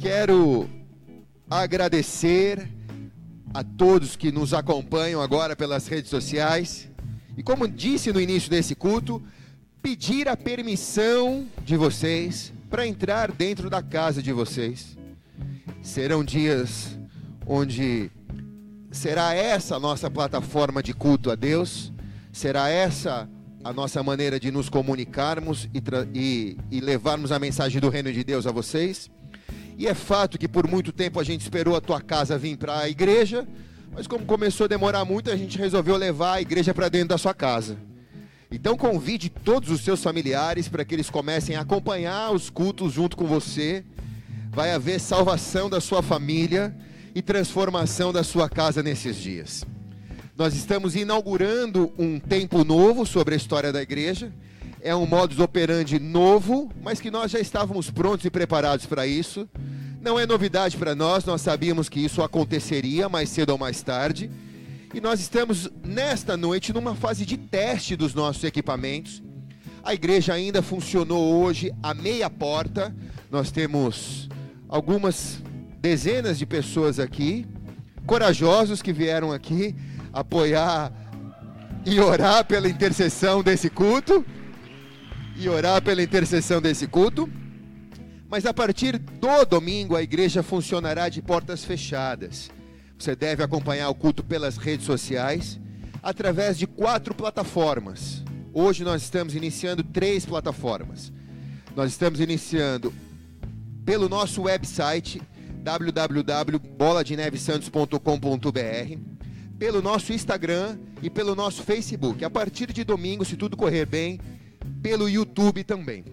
Quero agradecer a todos que nos acompanham agora pelas redes sociais. E como disse no início desse culto, pedir a permissão de vocês para entrar dentro da casa de vocês. Serão dias onde será essa a nossa plataforma de culto a Deus, será essa a nossa maneira de nos comunicarmos e, e, e levarmos a mensagem do reino de Deus a vocês. E é fato que por muito tempo a gente esperou a tua casa vir para a igreja, mas como começou a demorar muito, a gente resolveu levar a igreja para dentro da sua casa. Então convide todos os seus familiares para que eles comecem a acompanhar os cultos junto com você. Vai haver salvação da sua família e transformação da sua casa nesses dias. Nós estamos inaugurando um tempo novo sobre a história da igreja. É um modus operandi novo, mas que nós já estávamos prontos e preparados para isso. Não é novidade para nós, nós sabíamos que isso aconteceria mais cedo ou mais tarde. E nós estamos nesta noite numa fase de teste dos nossos equipamentos. A igreja ainda funcionou hoje a meia porta. Nós temos algumas dezenas de pessoas aqui, corajosos que vieram aqui apoiar e orar pela intercessão desse culto. E orar pela intercessão desse culto. Mas a partir do domingo a igreja funcionará de portas fechadas. Você deve acompanhar o culto pelas redes sociais, através de quatro plataformas. Hoje nós estamos iniciando três plataformas. Nós estamos iniciando pelo nosso website www.boladenevesantos.com.br, pelo nosso Instagram e pelo nosso Facebook. A partir de domingo, se tudo correr bem, pelo YouTube também.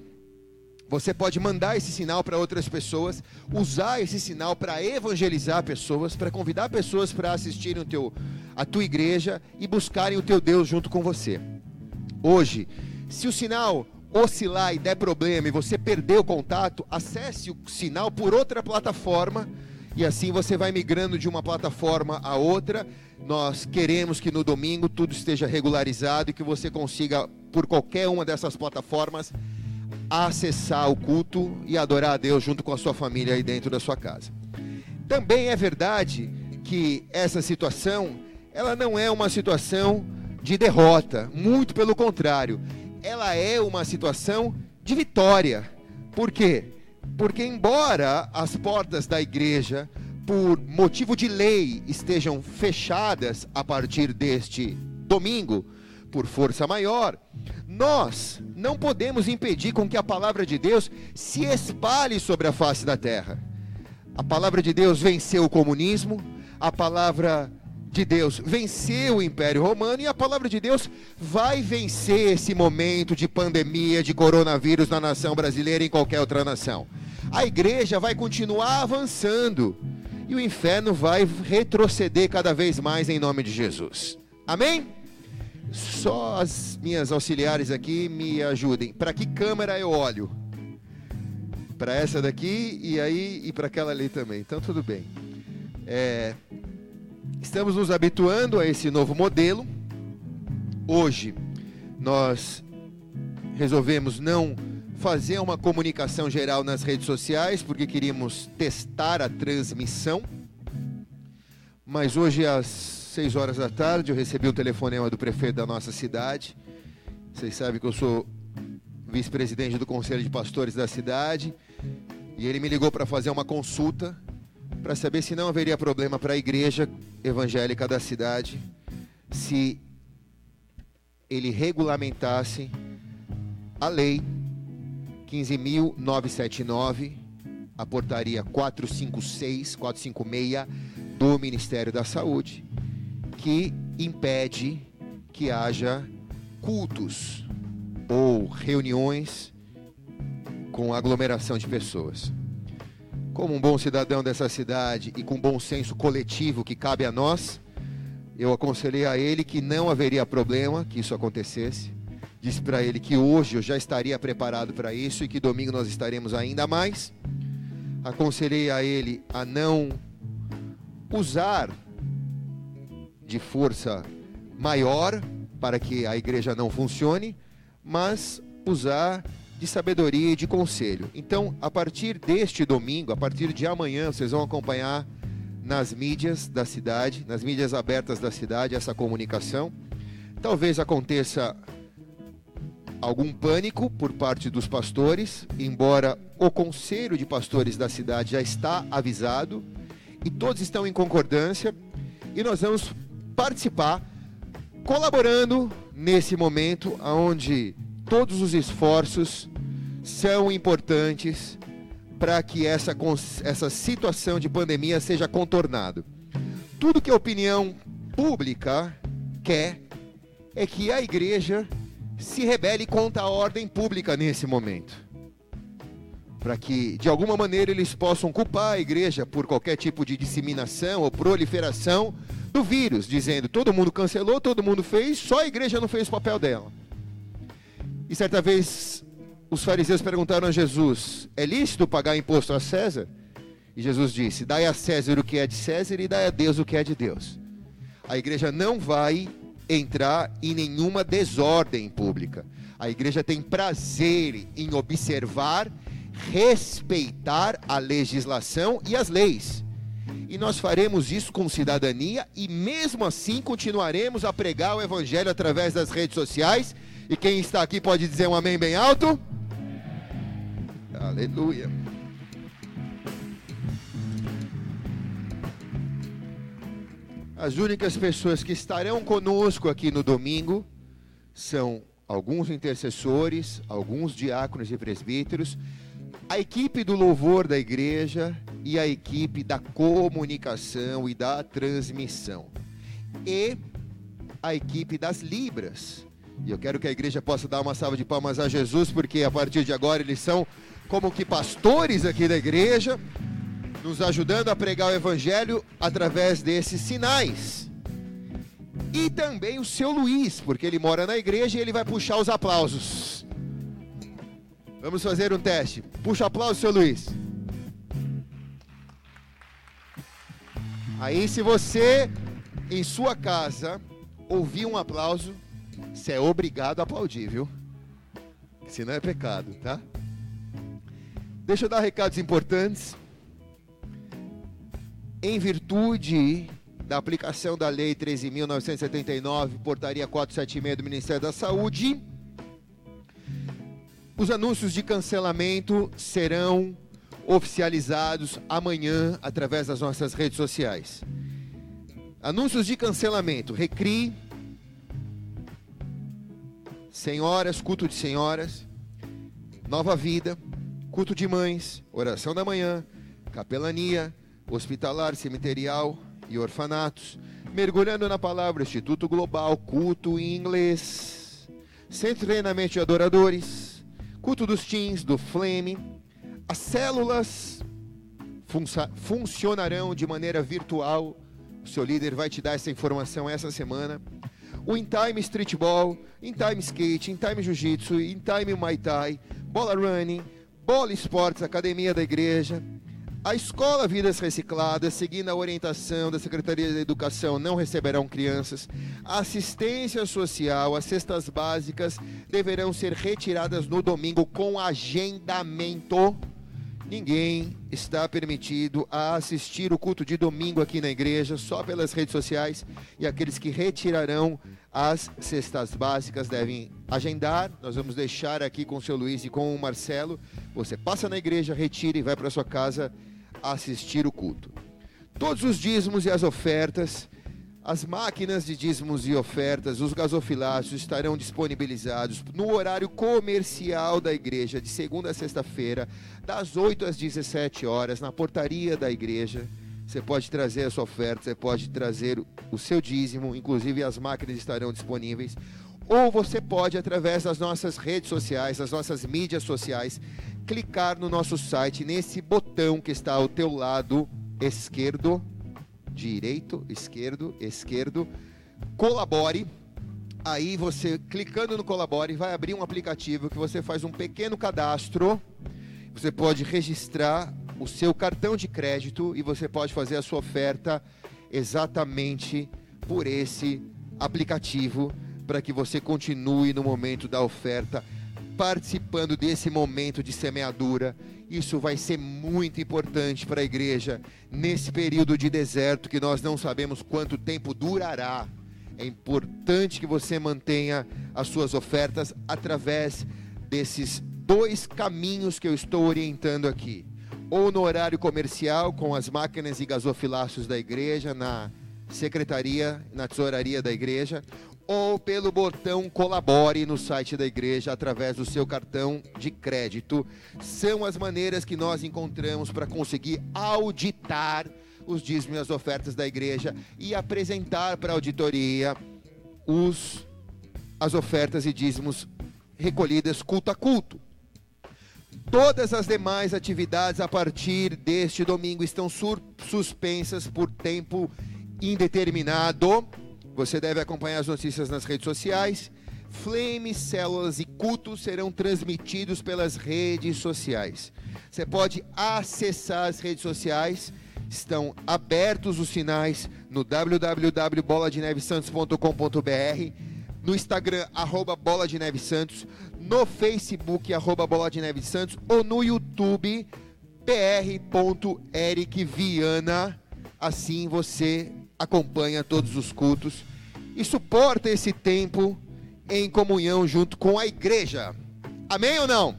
Você pode mandar esse sinal para outras pessoas, usar esse sinal para evangelizar pessoas, para convidar pessoas para assistirem o teu, a tua igreja e buscarem o teu Deus junto com você. Hoje, se o sinal oscilar e der problema e você perder o contato, acesse o sinal por outra plataforma e assim você vai migrando de uma plataforma a outra. Nós queremos que no domingo tudo esteja regularizado e que você consiga, por qualquer uma dessas plataformas, acessar o culto e adorar a Deus junto com a sua família aí dentro da sua casa. Também é verdade que essa situação, ela não é uma situação de derrota, muito pelo contrário, ela é uma situação de vitória. Por quê? Porque embora as portas da igreja, por motivo de lei, estejam fechadas a partir deste domingo, por força maior, nós não podemos impedir com que a palavra de Deus se espalhe sobre a face da terra. A palavra de Deus venceu o comunismo, a palavra de Deus venceu o Império Romano e a palavra de Deus vai vencer esse momento de pandemia de coronavírus na nação brasileira e em qualquer outra nação. A igreja vai continuar avançando e o inferno vai retroceder cada vez mais em nome de Jesus. Amém? Só as minhas auxiliares aqui me ajudem. Para que câmera eu olho? Para essa daqui e aí e para aquela ali também. Então tudo bem. É, estamos nos habituando a esse novo modelo. Hoje nós resolvemos não fazer uma comunicação geral nas redes sociais porque queríamos testar a transmissão. Mas hoje às seis horas da tarde, eu recebi um telefonema do prefeito da nossa cidade. Vocês sabem que eu sou vice-presidente do Conselho de Pastores da cidade. E ele me ligou para fazer uma consulta para saber se não haveria problema para a igreja evangélica da cidade se ele regulamentasse a lei 15.979, a portaria 456, 456 do Ministério da Saúde, que impede que haja cultos ou reuniões com aglomeração de pessoas. Como um bom cidadão dessa cidade e com bom senso coletivo que cabe a nós, eu aconselhei a ele que não haveria problema que isso acontecesse. Disse para ele que hoje eu já estaria preparado para isso e que domingo nós estaremos ainda mais. Aconselhei a ele a não usar de força maior para que a igreja não funcione, mas usar de sabedoria e de conselho. Então, a partir deste domingo, a partir de amanhã, vocês vão acompanhar nas mídias da cidade, nas mídias abertas da cidade, essa comunicação. Talvez aconteça algum pânico por parte dos pastores, embora o conselho de pastores da cidade já está avisado e todos estão em concordância e nós vamos participar colaborando nesse momento onde todos os esforços são importantes para que essa, essa situação de pandemia seja contornada. Tudo que a opinião pública quer é que a igreja se rebele contra a ordem pública nesse momento. Para que, de alguma maneira, eles possam culpar a igreja por qualquer tipo de disseminação ou proliferação do vírus, dizendo todo mundo cancelou, todo mundo fez, só a igreja não fez o papel dela. E certa vez os fariseus perguntaram a Jesus: É lícito pagar imposto a César? E Jesus disse: Dai a César o que é de César e dai a Deus o que é de Deus. A igreja não vai entrar em nenhuma desordem pública. A igreja tem prazer em observar, respeitar a legislação e as leis. E nós faremos isso com cidadania e mesmo assim continuaremos a pregar o evangelho através das redes sociais e quem está aqui pode dizer um amém bem alto? Aleluia. As únicas pessoas que estarão conosco aqui no domingo são alguns intercessores, alguns diáconos e presbíteros, a equipe do louvor da igreja e a equipe da comunicação e da transmissão. E a equipe das libras. E eu quero que a igreja possa dar uma salva de palmas a Jesus, porque a partir de agora eles são como que pastores aqui da igreja, nos ajudando a pregar o evangelho através desses sinais. E também o seu Luiz, porque ele mora na igreja e ele vai puxar os aplausos. Vamos fazer um teste. Puxa aplauso, seu Luiz. Aí, se você em sua casa ouvir um aplauso, você é obrigado a aplaudir, viu? Senão é pecado, tá? Deixa eu dar recados importantes. Em virtude da aplicação da Lei 13.979, Portaria 476 do Ministério da Saúde, os anúncios de cancelamento serão oficializados amanhã através das nossas redes sociais. Anúncios de cancelamento: Recri senhoras, culto de senhoras, nova vida, culto de mães, oração da manhã, capelania, hospitalar, cemiterial e orfanatos, mergulhando na palavra Instituto Global, culto em inglês, centro de treinamento de adoradores, culto dos teens, do Flame, as células funcionarão de maneira virtual. O seu líder vai te dar essa informação essa semana o In Time Streetball, In Time Skate, In Time Jiu-Jitsu, In Time Muay Thai, Bola Running, Bola Esportes, Academia da Igreja, a Escola Vidas Recicladas, seguindo a orientação da Secretaria da Educação, não receberão crianças. A assistência social, as cestas básicas deverão ser retiradas no domingo com agendamento Ninguém está permitido a assistir o culto de domingo aqui na igreja, só pelas redes sociais. E aqueles que retirarão as cestas básicas devem agendar. Nós vamos deixar aqui com o seu Luiz e com o Marcelo. Você passa na igreja, retira e vai para sua casa assistir o culto. Todos os dízimos e as ofertas as máquinas de dízimos e ofertas, os gasofilácios estarão disponibilizados no horário comercial da igreja, de segunda a sexta-feira, das 8 às 17 horas, na portaria da igreja. Você pode trazer a sua oferta, você pode trazer o seu dízimo, inclusive as máquinas estarão disponíveis. Ou você pode, através das nossas redes sociais, das nossas mídias sociais, clicar no nosso site, nesse botão que está ao teu lado esquerdo direito, esquerdo, esquerdo, colabore. Aí você clicando no colabore vai abrir um aplicativo que você faz um pequeno cadastro. Você pode registrar o seu cartão de crédito e você pode fazer a sua oferta exatamente por esse aplicativo para que você continue no momento da oferta participando desse momento de semeadura. Isso vai ser muito importante para a igreja nesse período de deserto que nós não sabemos quanto tempo durará. É importante que você mantenha as suas ofertas através desses dois caminhos que eu estou orientando aqui. Ou no horário comercial, com as máquinas e gasofilácios da igreja, na secretaria, na tesouraria da igreja, ou pelo botão colabore no site da igreja através do seu cartão de crédito. São as maneiras que nós encontramos para conseguir auditar os dízimos e as ofertas da igreja e apresentar para a auditoria os, as ofertas e dízimos recolhidas culto a culto. Todas as demais atividades a partir deste domingo estão suspensas por tempo indeterminado você deve acompanhar as notícias nas redes sociais. Flames, células e cultos serão transmitidos pelas redes sociais. Você pode acessar as redes sociais. Estão abertos os sinais no www.boladenevesantos.com.br, no Instagram, arroba Bola de Neve Santos, no Facebook, arroba Bola de Neve Santos, ou no YouTube, pr.ericviana. Assim você acompanha todos os cultos e suporta esse tempo em comunhão junto com a igreja. Amém ou não?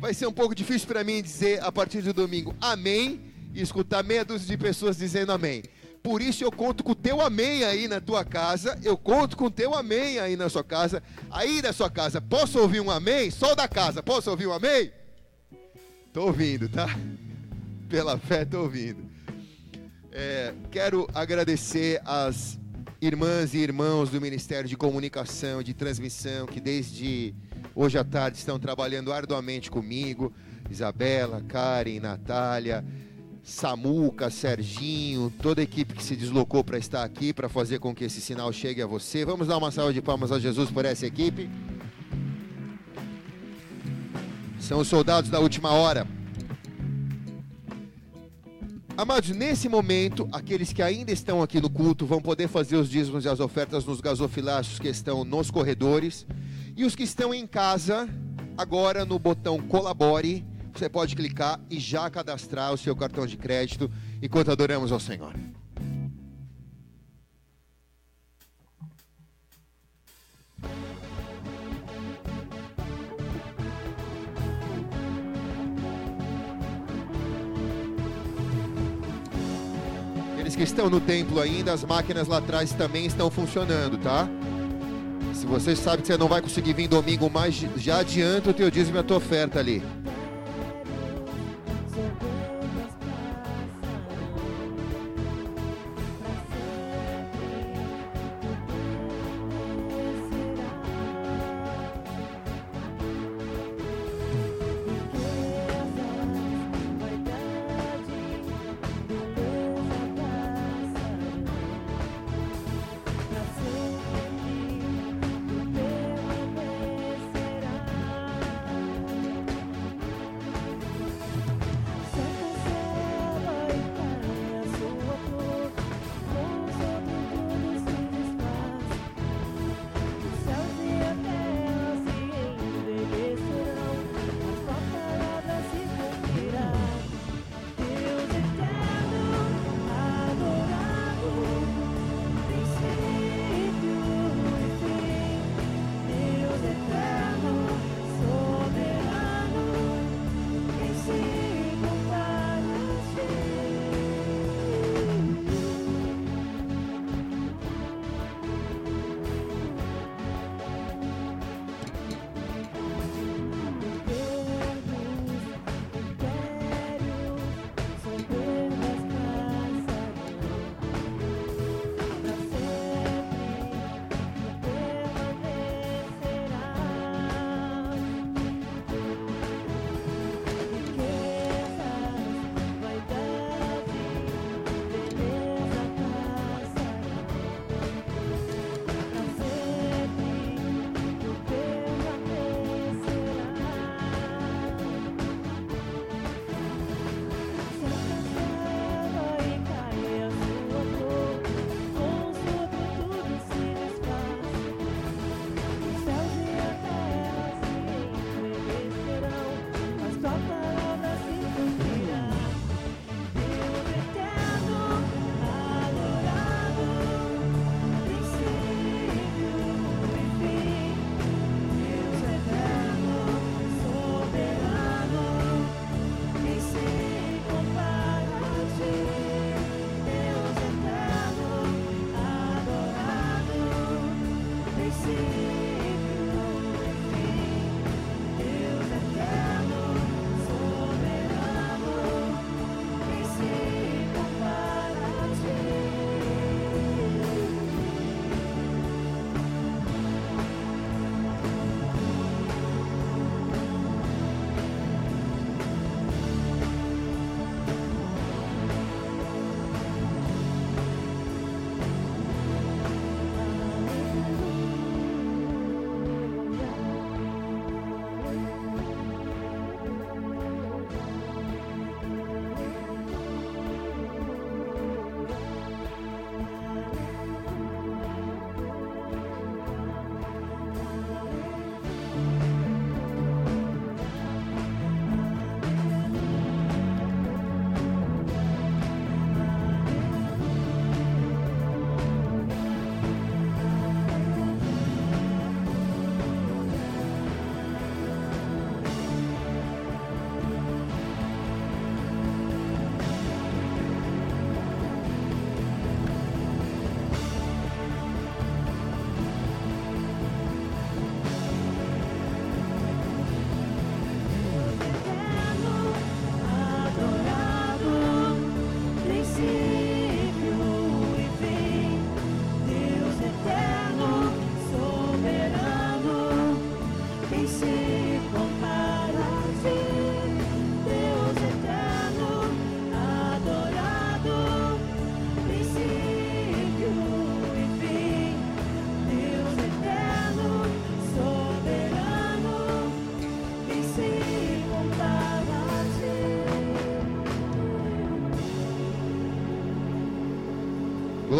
Vai ser um pouco difícil para mim dizer a partir do domingo amém e escutar meia dúzia de pessoas dizendo amém. Por isso eu conto com o teu amém aí na tua casa, eu conto com o teu amém aí na sua casa. Aí na sua casa, posso ouvir um amém? Só da casa, posso ouvir um amém? Estou ouvindo, tá? Pela fé, estou ouvindo. É, quero agradecer as irmãs e irmãos do Ministério de Comunicação, de Transmissão, que desde hoje à tarde estão trabalhando arduamente comigo. Isabela, Karen, Natália, Samuca, Serginho, toda a equipe que se deslocou para estar aqui, para fazer com que esse sinal chegue a você. Vamos dar uma salva de palmas a Jesus por essa equipe. São os soldados da última hora. Amados, nesse momento, aqueles que ainda estão aqui no culto vão poder fazer os dízimos e as ofertas nos gasofilácios que estão nos corredores. E os que estão em casa, agora no botão colabore, você pode clicar e já cadastrar o seu cartão de crédito enquanto adoramos ao Senhor. Aqueles que estão no templo ainda, as máquinas lá atrás também estão funcionando, tá? Se você sabe que você não vai conseguir vir domingo mais, já adianta o teu dízimo e a tua oferta ali.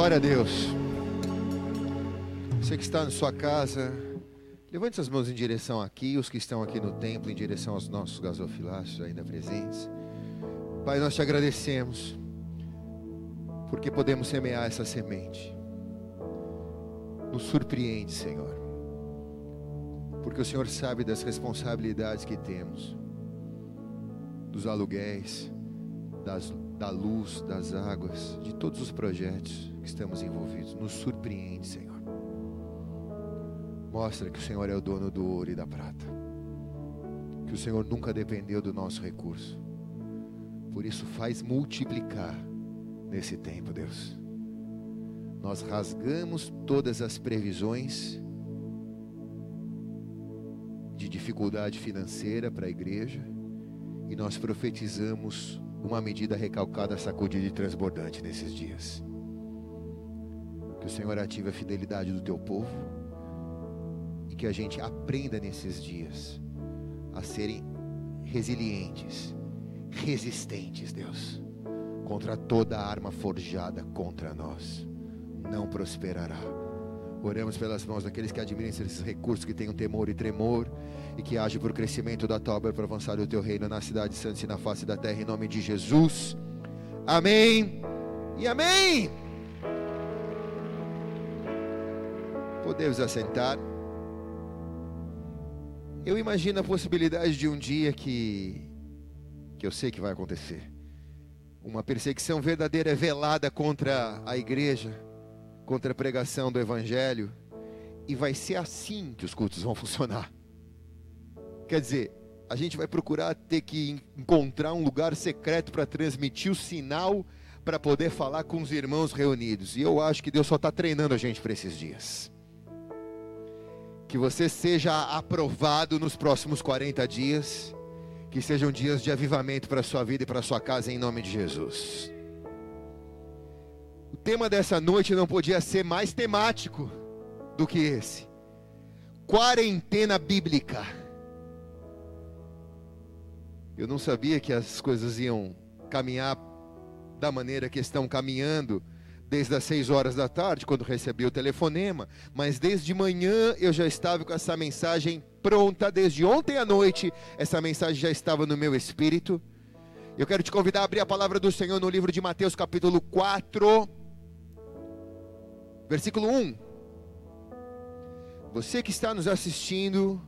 Glória a Deus. Você que está na sua casa, levante suas mãos em direção aqui, os que estão aqui no templo, em direção aos nossos gasofiláceos ainda presentes. Pai, nós te agradecemos, porque podemos semear essa semente. Nos surpreende, Senhor, porque o Senhor sabe das responsabilidades que temos, dos aluguéis, das, da luz, das águas, de todos os projetos que estamos envolvidos. Nos surpreende, Senhor. Mostra que o Senhor é o dono do ouro e da prata. Que o Senhor nunca dependeu do nosso recurso. Por isso, faz multiplicar nesse tempo, Deus. Nós rasgamos todas as previsões de dificuldade financeira para a igreja e nós profetizamos uma medida recalcada, sacudida e transbordante nesses dias. Que o Senhor ative a fidelidade do teu povo e que a gente aprenda nesses dias a serem resilientes, resistentes, Deus, contra toda arma forjada contra nós. Não prosperará. Oramos pelas mãos daqueles que admiram esses recursos, que tenham temor e tremor, e que agem por o crescimento da tua para avançar o teu reino na cidade santa e na face da terra, em nome de Jesus. Amém e amém. Podemos assentar. Eu imagino a possibilidade de um dia que, que eu sei que vai acontecer. Uma perseguição verdadeira velada contra a igreja, contra a pregação do evangelho. E vai ser assim que os cultos vão funcionar. Quer dizer, a gente vai procurar ter que encontrar um lugar secreto para transmitir o sinal para poder falar com os irmãos reunidos. E eu acho que Deus só está treinando a gente para esses dias que você seja aprovado nos próximos 40 dias, que sejam dias de avivamento para a sua vida e para a sua casa, em nome de Jesus. Tema dessa noite não podia ser mais temático do que esse: quarentena bíblica. Eu não sabia que as coisas iam caminhar da maneira que estão caminhando desde as seis horas da tarde, quando recebi o telefonema, mas desde manhã eu já estava com essa mensagem pronta, desde ontem à noite, essa mensagem já estava no meu espírito. Eu quero te convidar a abrir a palavra do Senhor no livro de Mateus, capítulo 4, versículo 1. Você que está nos assistindo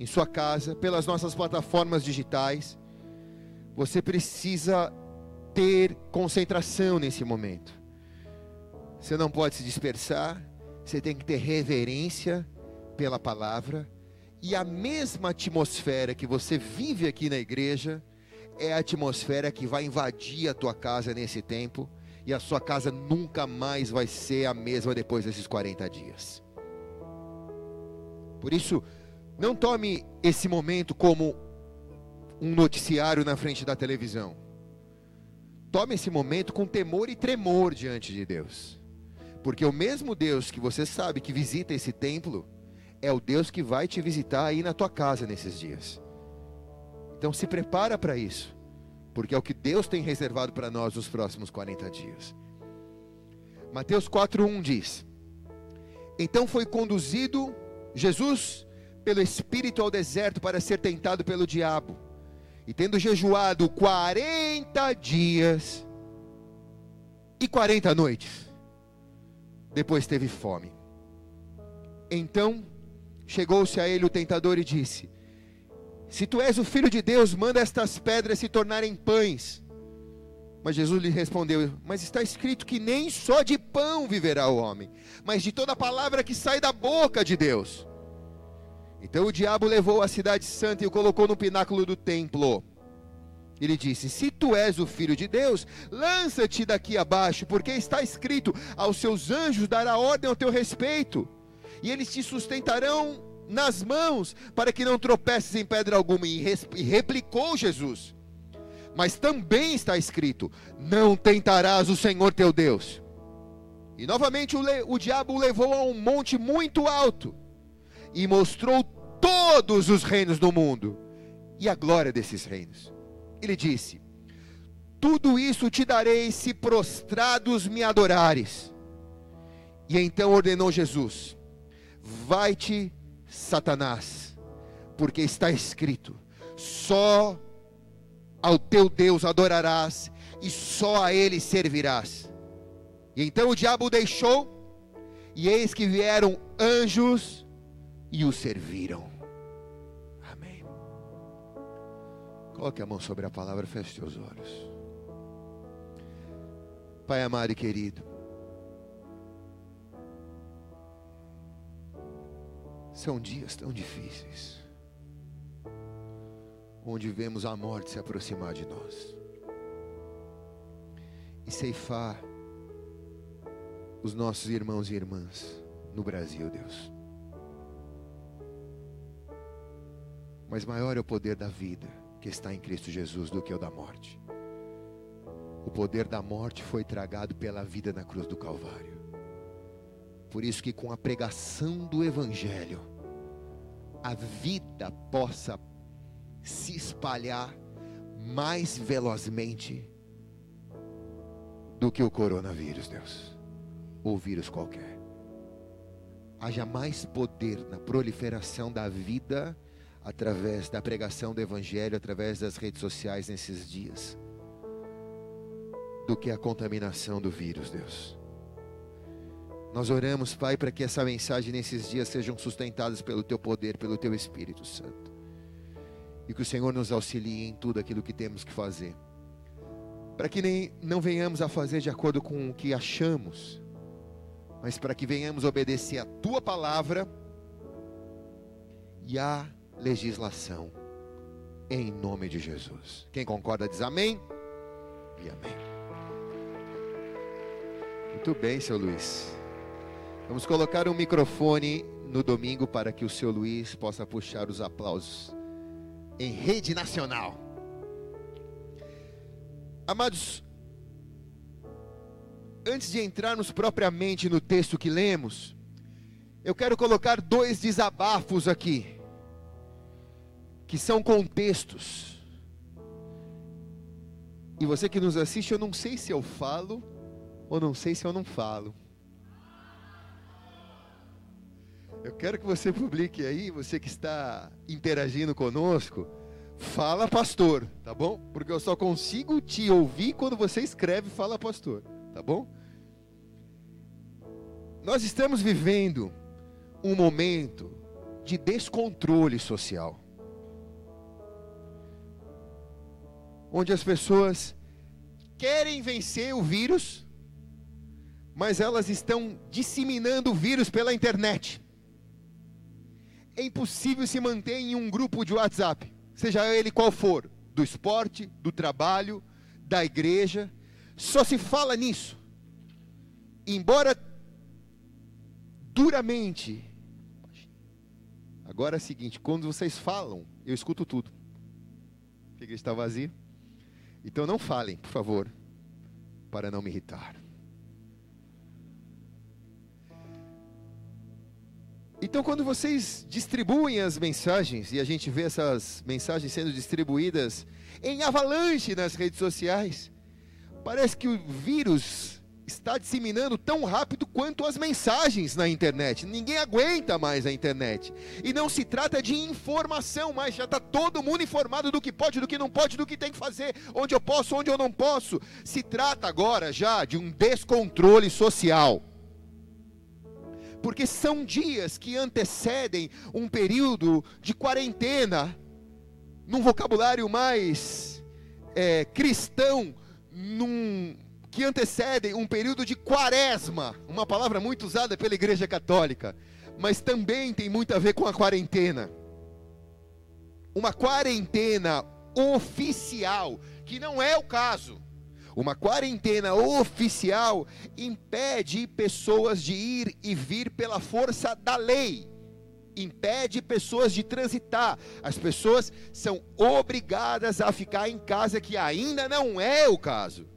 em sua casa, pelas nossas plataformas digitais, você precisa ter concentração nesse momento. Você não pode se dispersar, você tem que ter reverência pela palavra. E a mesma atmosfera que você vive aqui na igreja é a atmosfera que vai invadir a tua casa nesse tempo. E a sua casa nunca mais vai ser a mesma depois desses 40 dias. Por isso, não tome esse momento como um noticiário na frente da televisão. Tome esse momento com temor e tremor diante de Deus. Porque o mesmo Deus que você sabe que visita esse templo é o Deus que vai te visitar aí na tua casa nesses dias. Então se prepara para isso, porque é o que Deus tem reservado para nós nos próximos 40 dias. Mateus 4:1 diz: Então foi conduzido Jesus pelo Espírito ao deserto para ser tentado pelo diabo. E tendo jejuado 40 dias e 40 noites, depois teve fome. Então chegou-se a ele o tentador e disse: Se tu és o filho de Deus, manda estas pedras se tornarem pães. Mas Jesus lhe respondeu: Mas está escrito que nem só de pão viverá o homem, mas de toda palavra que sai da boca de Deus. Então o diabo levou a cidade santa e o colocou no pináculo do templo ele disse: Se tu és o filho de Deus, lança-te daqui abaixo, porque está escrito: Aos seus anjos dará ordem ao teu respeito, e eles te sustentarão nas mãos, para que não tropeces em pedra alguma. E replicou Jesus: Mas também está escrito: Não tentarás o Senhor teu Deus. E novamente o, o diabo o levou a um monte muito alto e mostrou todos os reinos do mundo e a glória desses reinos ele disse: Tudo isso te darei se prostrados me adorares. E então ordenou Jesus: Vai-te, Satanás, porque está escrito: só ao teu Deus adorarás e só a ele servirás. E então o diabo o deixou, e eis que vieram anjos e o serviram. Amém. Coloque a mão sobre a palavra, feche seus olhos. Pai amado e querido, são dias tão difíceis, onde vemos a morte se aproximar de nós e ceifar os nossos irmãos e irmãs no Brasil, Deus. Mas maior é o poder da vida que está em Cristo Jesus do que o da morte. O poder da morte foi tragado pela vida na cruz do Calvário. Por isso que com a pregação do evangelho, a vida possa se espalhar mais velozmente do que o coronavírus, Deus, ou vírus qualquer. Haja mais poder na proliferação da vida através da pregação do evangelho, através das redes sociais nesses dias do que a contaminação do vírus, Deus. Nós oramos, Pai, para que essa mensagem nesses dias sejam sustentadas pelo Teu poder, pelo Teu Espírito Santo. E que o Senhor nos auxilie em tudo aquilo que temos que fazer. Para que nem, não venhamos a fazer de acordo com o que achamos, mas para que venhamos obedecer a Tua palavra e a legislação. Em nome de Jesus. Quem concorda diz amém e amém. Muito bem, seu Luiz. Vamos colocar um microfone no domingo para que o seu Luiz possa puxar os aplausos em rede nacional. Amados, antes de entrarmos propriamente no texto que lemos, eu quero colocar dois desabafos aqui, que são contextos. E você que nos assiste, eu não sei se eu falo ou não sei se eu não falo. Eu quero que você publique aí, você que está interagindo conosco, fala pastor, tá bom? Porque eu só consigo te ouvir quando você escreve fala pastor, tá bom? Nós estamos vivendo um momento de descontrole social. Onde as pessoas querem vencer o vírus, mas elas estão disseminando o vírus pela internet. É impossível se manter em um grupo de WhatsApp, seja ele qual for, do esporte, do trabalho, da igreja, só se fala nisso. Embora duramente. Agora é o seguinte, quando vocês falam, eu escuto tudo. A igreja está vazia. Então não falem, por favor, para não me irritar. Então, quando vocês distribuem as mensagens, e a gente vê essas mensagens sendo distribuídas em avalanche nas redes sociais, parece que o vírus está disseminando tão rápido quanto as mensagens na internet. Ninguém aguenta mais a internet. E não se trata de informação, mas já está todo mundo informado do que pode, do que não pode, do que tem que fazer, onde eu posso, onde eu não posso. Se trata agora já de um descontrole social porque são dias que antecedem um período de quarentena, num vocabulário mais é, cristão, num, que antecedem um período de quaresma, uma palavra muito usada pela Igreja Católica, mas também tem muito a ver com a quarentena. Uma quarentena oficial, que não é o caso. Uma quarentena oficial impede pessoas de ir e vir pela força da lei. Impede pessoas de transitar. As pessoas são obrigadas a ficar em casa, que ainda não é o caso.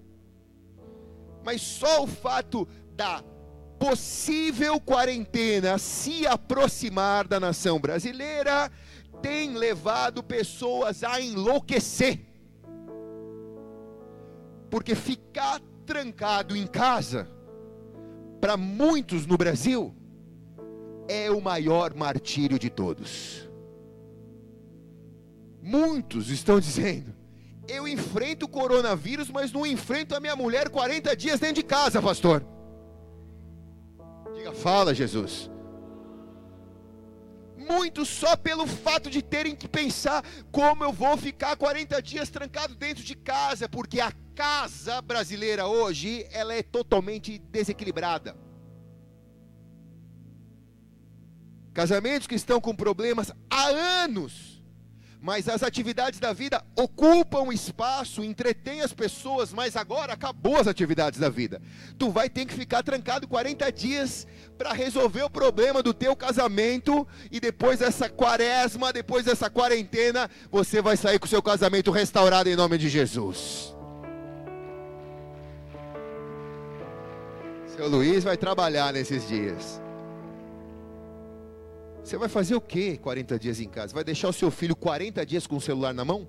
Mas só o fato da possível quarentena se aproximar da nação brasileira tem levado pessoas a enlouquecer porque ficar trancado em casa para muitos no Brasil, é o maior martírio de todos. Muitos estão dizendo: eu enfrento o coronavírus, mas não enfrento a minha mulher 40 dias dentro de casa, pastor. Diga, fala, Jesus. Muitos só pelo fato de terem que pensar como eu vou ficar 40 dias trancado dentro de casa, porque a casa brasileira hoje, ela é totalmente desequilibrada. Casamentos que estão com problemas há anos mas as atividades da vida ocupam espaço, entretêm as pessoas, mas agora acabou as atividades da vida. Tu vai ter que ficar trancado 40 dias para resolver o problema do teu casamento e depois dessa quaresma, depois dessa quarentena, você vai sair com o seu casamento restaurado em nome de Jesus. Seu Luiz vai trabalhar nesses dias. Você vai fazer o que 40 dias em casa? Vai deixar o seu filho 40 dias com o celular na mão?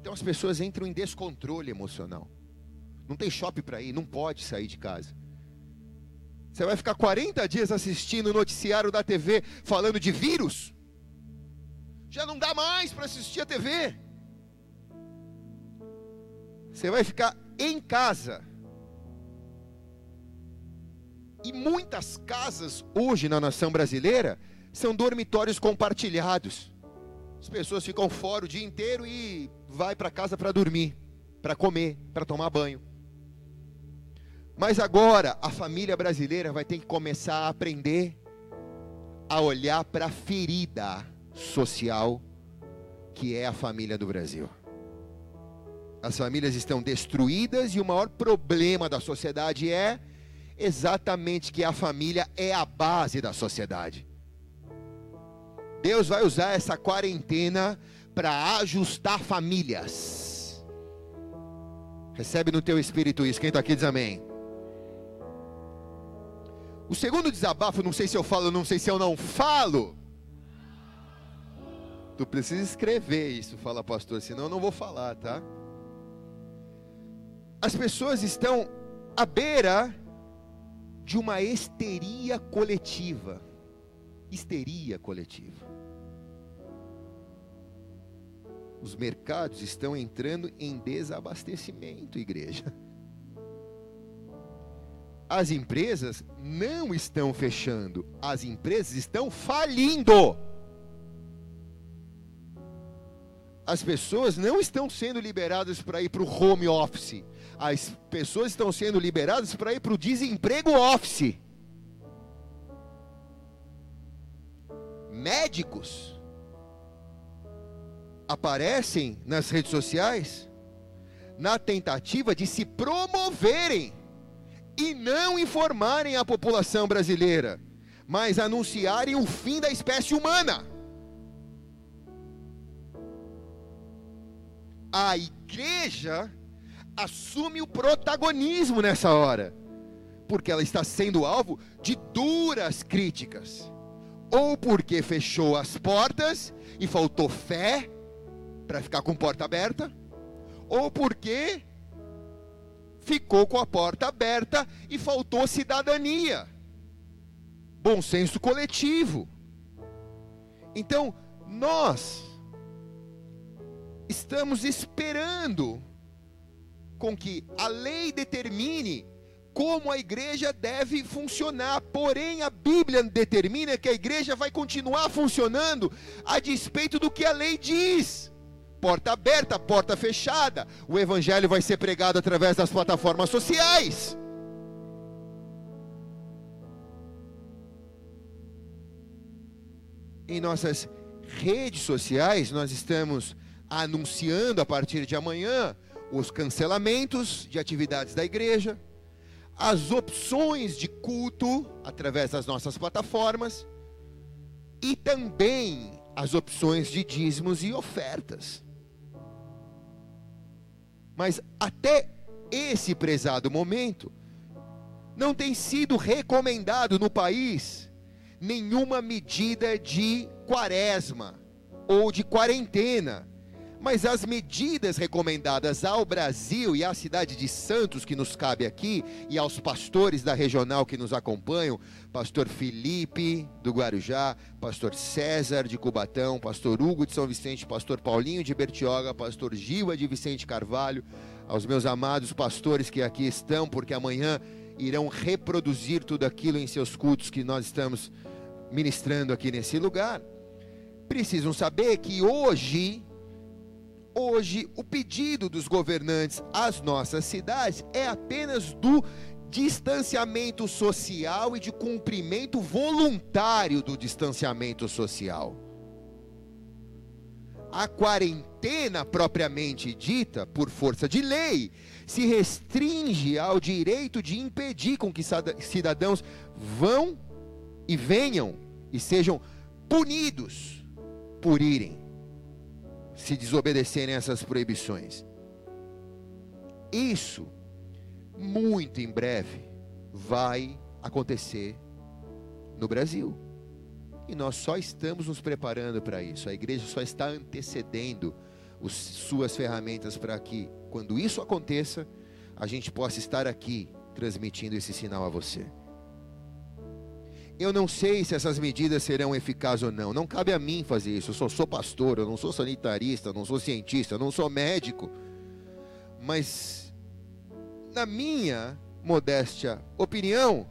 Então as pessoas entram em descontrole emocional. Não tem shopping para ir, não pode sair de casa. Você vai ficar 40 dias assistindo o noticiário da TV falando de vírus? Já não dá mais para assistir a TV. Você vai ficar em casa e muitas casas hoje na nação brasileira são dormitórios compartilhados. As pessoas ficam fora o dia inteiro e vai para casa para dormir, para comer, para tomar banho. Mas agora a família brasileira vai ter que começar a aprender a olhar para a ferida social que é a família do Brasil. As famílias estão destruídas e o maior problema da sociedade é exatamente que a família é a base da sociedade. Deus vai usar essa quarentena para ajustar famílias. Recebe no teu espírito isso. Quem está aqui diz amém. O segundo desabafo, não sei se eu falo, não sei se eu não falo. Tu precisa escrever isso, fala pastor, senão eu não vou falar, tá? As pessoas estão à beira de uma histeria coletiva. Histeria coletiva. Os mercados estão entrando em desabastecimento, igreja. As empresas não estão fechando, as empresas estão falindo. As pessoas não estão sendo liberadas para ir para o home office as pessoas estão sendo liberadas para ir para o desemprego office. Médicos aparecem nas redes sociais na tentativa de se promoverem e não informarem a população brasileira, mas anunciarem o fim da espécie humana. A igreja assume o protagonismo nessa hora, porque ela está sendo alvo de duras críticas, ou porque fechou as portas e faltou fé para ficar com porta aberta, ou porque ficou com a porta aberta e faltou cidadania, bom senso coletivo. Então, nós estamos esperando com que a lei determine como a igreja deve funcionar. Porém, a Bíblia determina que a igreja vai continuar funcionando a despeito do que a lei diz. Porta aberta, porta fechada. O evangelho vai ser pregado através das plataformas sociais. Em nossas redes sociais, nós estamos anunciando a partir de amanhã os cancelamentos de atividades da igreja, as opções de culto através das nossas plataformas e também as opções de dízimos e ofertas. Mas até esse prezado momento, não tem sido recomendado no país nenhuma medida de quaresma ou de quarentena Mas as medidas recomendadas ao Brasil e à cidade de Santos, que nos cabe aqui, e aos pastores da regional que nos acompanham, pastor Felipe do Guarujá, pastor César de Cubatão, pastor Hugo de São Vicente, pastor Paulinho de Bertioga, pastor Gilva de Vicente Carvalho, aos meus amados pastores que aqui estão, porque amanhã irão reproduzir tudo aquilo em seus cultos que nós estamos ministrando aqui nesse lugar. Precisam saber que hoje Hoje, o pedido dos governantes às nossas cidades é apenas do distanciamento social e de cumprimento voluntário do distanciamento social. A quarentena propriamente dita, por força de lei, se restringe ao direito de impedir com que cidadãos vão e venham e sejam punidos por irem se desobedecerem essas proibições. Isso, muito em breve, vai acontecer no Brasil. E nós só estamos nos preparando para isso. A igreja só está antecedendo suas ferramentas para que, quando isso aconteça, a gente possa estar aqui transmitindo esse sinal a você. Eu não sei se essas medidas serão eficazes ou não. Não cabe a mim fazer isso. Eu só sou pastor, eu não sou sanitarista, não sou cientista, não sou médico. Mas, na minha modéstia opinião,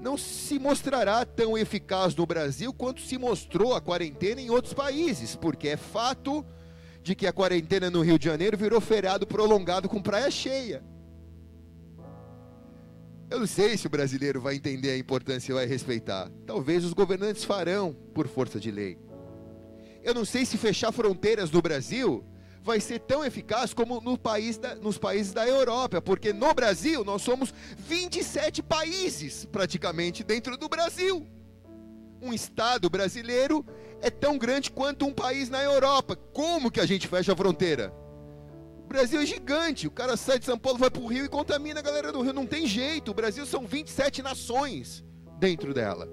não se mostrará tão eficaz no Brasil quanto se mostrou a quarentena em outros países, porque é fato de que a quarentena no Rio de Janeiro virou feriado prolongado com praia cheia. Eu não sei se o brasileiro vai entender a importância e vai respeitar. Talvez os governantes farão por força de lei. Eu não sei se fechar fronteiras no Brasil vai ser tão eficaz como no país da, nos países da Europa, porque no Brasil nós somos 27 países praticamente dentro do Brasil. Um estado brasileiro é tão grande quanto um país na Europa. Como que a gente fecha a fronteira? Brasil é gigante. O cara sai de São Paulo, vai para o Rio e contamina a galera do Rio. Não tem jeito. O Brasil são 27 nações dentro dela.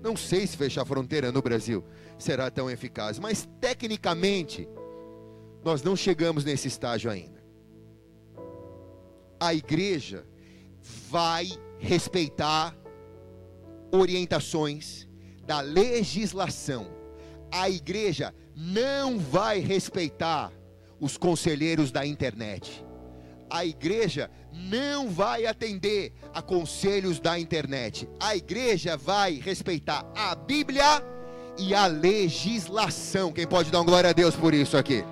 Não sei se fechar fronteira no Brasil será tão eficaz, mas tecnicamente nós não chegamos nesse estágio ainda. A igreja vai respeitar orientações da legislação. A igreja não vai respeitar os conselheiros da internet. A igreja não vai atender a conselhos da internet. A igreja vai respeitar a Bíblia e a legislação. Quem pode dar uma glória a Deus por isso aqui?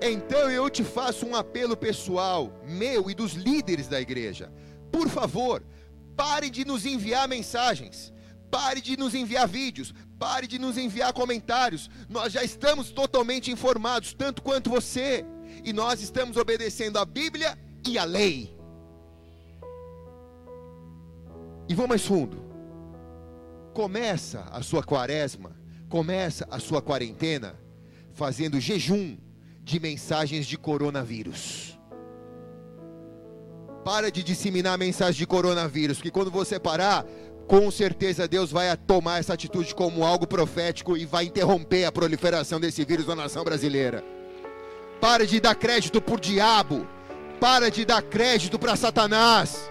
Então eu te faço um apelo pessoal, meu e dos líderes da igreja. Por favor, parem de nos enviar mensagens. Pare de nos enviar vídeos, pare de nos enviar comentários. Nós já estamos totalmente informados, tanto quanto você, e nós estamos obedecendo a Bíblia e a lei. E vou mais fundo. Começa a sua quaresma, começa a sua quarentena fazendo jejum de mensagens de coronavírus. Para de disseminar mensagens de coronavírus, que quando você parar, com certeza Deus vai tomar essa atitude como algo profético e vai interromper a proliferação desse vírus na nação brasileira. Para de dar crédito por diabo. Para de dar crédito para Satanás.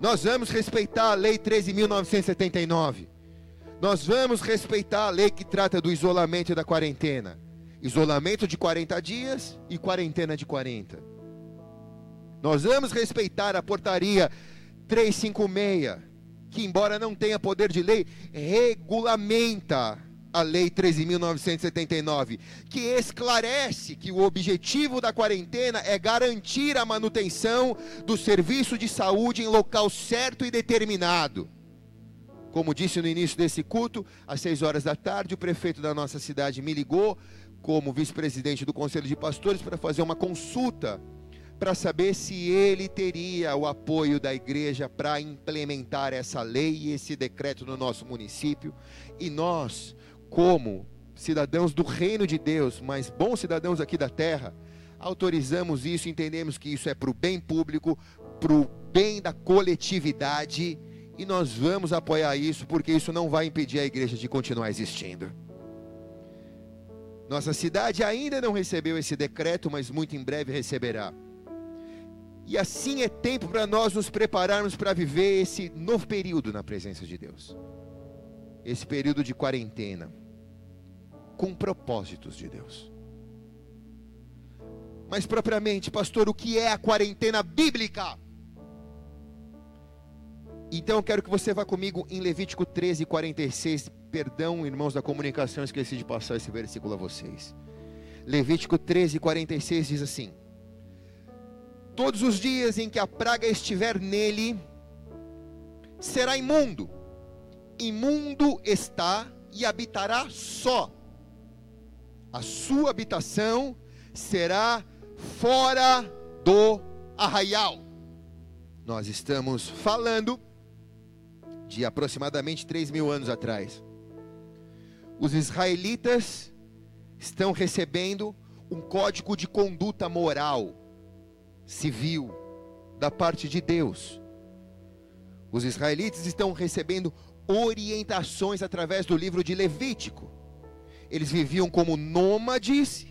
Nós vamos respeitar a lei 13.979. Nós vamos respeitar a lei que trata do isolamento e da quarentena. Isolamento de 40 dias e quarentena de 40. Nós vamos respeitar a portaria 356, que, embora não tenha poder de lei, regulamenta a Lei 13.979, que esclarece que o objetivo da quarentena é garantir a manutenção do serviço de saúde em local certo e determinado. Como disse no início desse culto, às seis horas da tarde, o prefeito da nossa cidade me ligou, como vice-presidente do Conselho de Pastores, para fazer uma consulta para saber se ele teria o apoio da igreja para implementar essa lei e esse decreto no nosso município. E nós, como cidadãos do reino de Deus, mas bons cidadãos aqui da terra, autorizamos isso, entendemos que isso é para o bem público, para o bem da coletividade e nós vamos apoiar isso porque isso não vai impedir a igreja de continuar existindo. Nossa cidade ainda não recebeu esse decreto, mas muito em breve receberá. E assim é tempo para nós nos prepararmos para viver esse novo período na presença de Deus. Esse período de quarentena, com propósitos de Deus. Mas propriamente, pastor, o que é a quarentena bíblica? Então eu quero que você vá comigo em Levítico 13, 46. Perdão, irmãos da comunicação, esqueci de passar esse versículo a vocês. Levítico 13, 46 diz assim: Todos os dias em que a praga estiver nele, será imundo. Imundo está e habitará só. A sua habitação será fora do arraial. Nós estamos falando de aproximadamente 3 mil anos atrás. Os israelitas estão recebendo um código de conduta moral, civil, da parte de Deus. Os israelitas estão recebendo orientações através do livro de Levítico. Eles viviam como nômades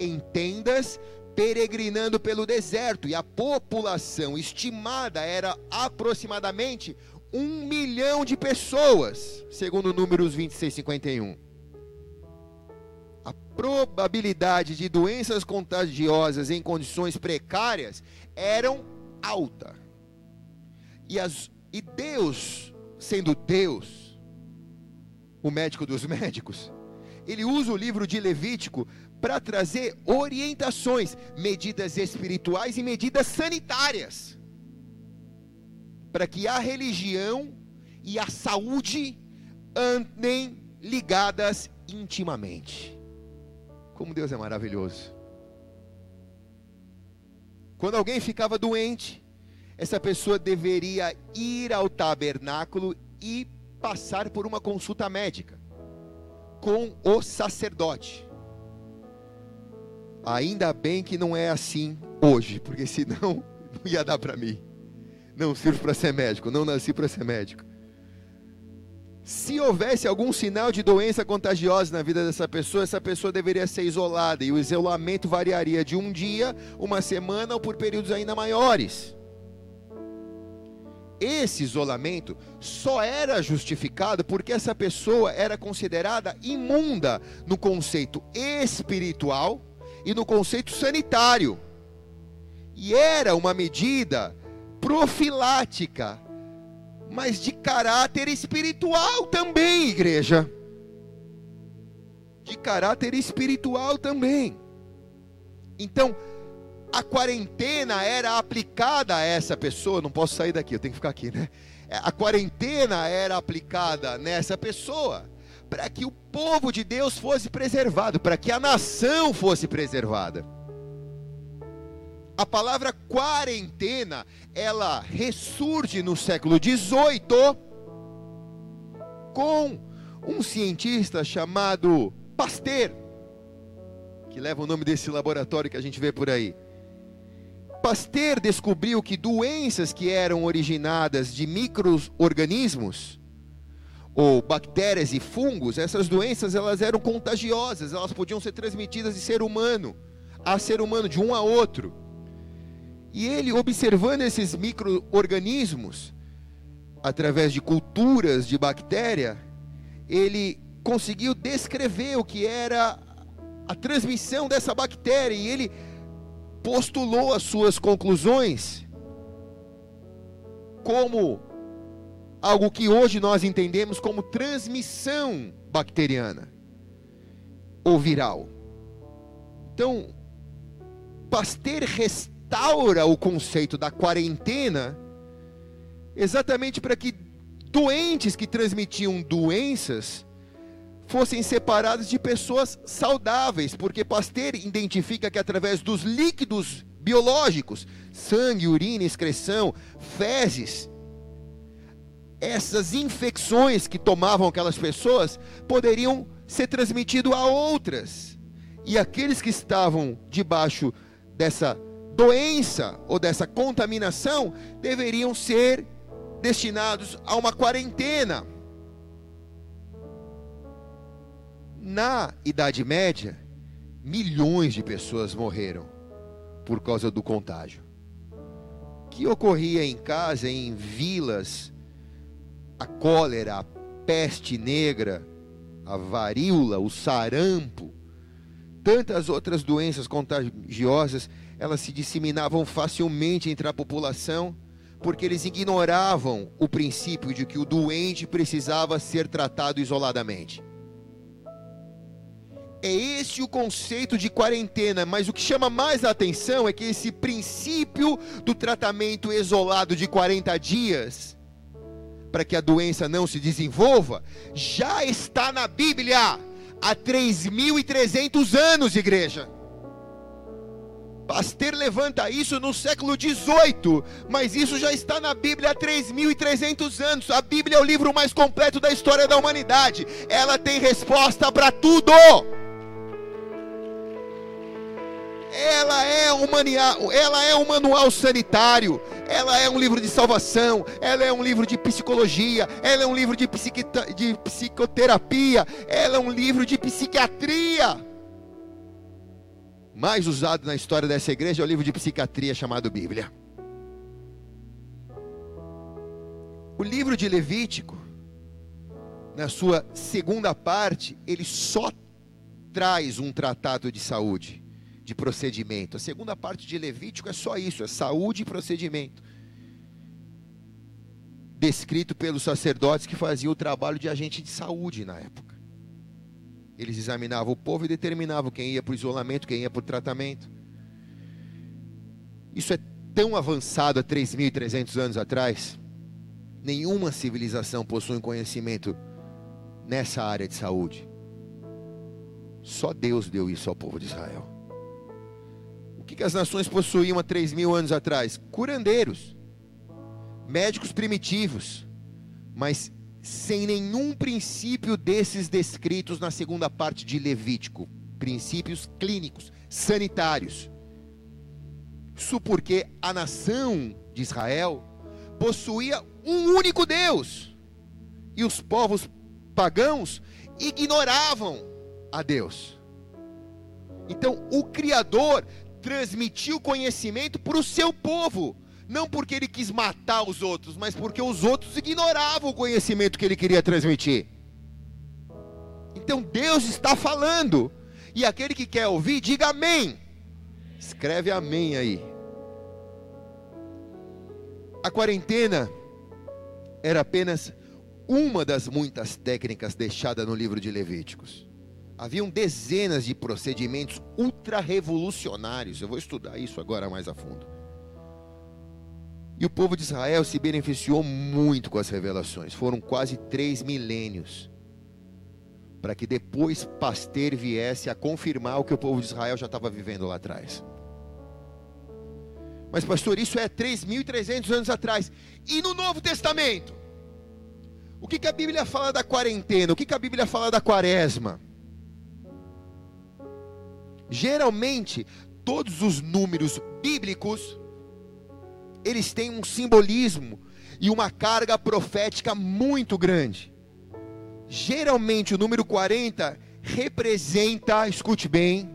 em tendas, peregrinando pelo deserto, e a população estimada era aproximadamente um milhão de pessoas, segundo números 26 e 51. A probabilidade de doenças contagiosas em condições precárias eram alta. E, as, e Deus, sendo Deus, o médico dos médicos, ele usa o livro de Levítico para trazer orientações, medidas espirituais e medidas sanitárias para que a religião e a saúde andem ligadas intimamente. Como Deus é maravilhoso. Quando alguém ficava doente, essa pessoa deveria ir ao tabernáculo e passar por uma consulta médica com o sacerdote. Ainda bem que não é assim hoje, porque senão não ia dar para mim. Não sirvo para ser médico, não nasci para ser médico. Se houvesse algum sinal de doença contagiosa na vida dessa pessoa, essa pessoa deveria ser isolada e o isolamento variaria de um dia, uma semana ou por períodos ainda maiores. Esse isolamento só era justificado porque essa pessoa era considerada imunda no conceito espiritual e no conceito sanitário. E era uma medida profilática, mas de caráter espiritual também, igreja. De caráter espiritual também. Então, a quarentena era aplicada a essa pessoa, não posso sair daqui, eu tenho que ficar aqui, né? A quarentena era aplicada nessa pessoa para que o povo de Deus fosse preservado, para que a nação fosse preservada. A palavra quarentena, ela ressurge no século XVIII com um cientista chamado Pasteur, que leva o nome desse laboratório que a gente vê por aí. Pasteur descobriu que doenças que eram originadas de microorganismos ou bactérias e fungos, essas doenças elas eram contagiosas, elas podiam ser transmitidas de ser humano a ser humano, de um a outro. E ele, observando esses micro-organismos, através de culturas de bactéria, ele conseguiu descrever o que era a transmissão dessa bactéria e ele postulou as suas conclusões como algo que hoje nós entendemos como transmissão bacteriana ou viral. Então, Pasteur restaura o conceito da quarentena, exatamente para que doentes que transmitiam doenças fossem separados de pessoas saudáveis, porque Pasteur identifica que através dos líquidos biológicos, sangue, urina, excreção, fezes, essas infecções que tomavam aquelas pessoas poderiam ser transmitidas a outras. E aqueles que estavam debaixo dessa doença ou dessa contaminação deveriam ser destinados a uma quarentena. Na Idade Média, milhões de pessoas morreram por causa do contágio. Que ocorria em casa, em vilas, a cólera, a peste negra, a varíola, o sarampo, tantas outras doenças contagiosas, elas se disseminavam facilmente entre a população, porque eles ignoravam o princípio de que o doente precisava ser tratado isoladamente. É esse o conceito de quarentena, mas o que chama mais a atenção é que esse princípio do tratamento isolado de 40 dias, para que a doença não se desenvolva, já está na Bíblia há 3.300 anos, igreja. Pasteur levanta isso no século 18, mas isso já está na Bíblia há 3.300 anos. A Bíblia é o livro mais completo da história da humanidade. Ela tem resposta para tudo. Ela é, um manual, ela é um manual sanitário, ela é um livro de salvação, ela é um livro de psicologia, ela é um livro de, de psicoterapia, ela é um livro de psiquiatria. Mais usado na história dessa igreja é o livro de psiquiatria chamado Bíblia. O livro de Levítico, na sua segunda parte, ele só traz um tratado de saúde de procedimento. A segunda parte de Levítico é só isso, é saúde e procedimento. Descrito pelos sacerdotes que faziam o trabalho de agente de saúde na época. Eles examinavam o povo e determinavam quem ia para o isolamento, quem ia para o tratamento. Isso é tão avançado há 3.300 anos atrás. Nenhuma civilização possui um conhecimento nessa área de saúde. Só Deus deu isso ao povo de Israel que, que as nações possuíam há 3 mil anos atrás? Curandeiros, médicos primitivos, mas sem nenhum princípio desses descritos na segunda parte de Levítico princípios clínicos, sanitários. Isso porque a nação de Israel possuía um único Deus e os povos pagãos ignoravam a Deus. Então, o Criador transmitiu conhecimento para o seu povo. Não porque ele quis matar os outros, mas porque os outros ignoravam o conhecimento que ele queria transmitir. Então Deus está falando. E aquele que quer ouvir, diga amém. Escreve amém aí. A quarentena era apenas uma das muitas técnicas deixadas no livro de Levíticos haviam dezenas de procedimentos ultra-revolucionários. Eu vou estudar isso agora mais a fundo. E o povo de Israel se beneficiou muito com as revelações. Foram quase três milênios. Para que depois Pasteur viesse a confirmar o que o povo de Israel já estava vivendo lá atrás. Mas, pastor, isso é 3.300 anos atrás. E no Novo Testamento? O que, que a Bíblia fala da quarentena? O que, que a Bíblia fala da quaresma? Geralmente, todos os números bíblicos eles têm um simbolismo e uma carga profética muito grande. Geralmente o número 40 representa, escute bem,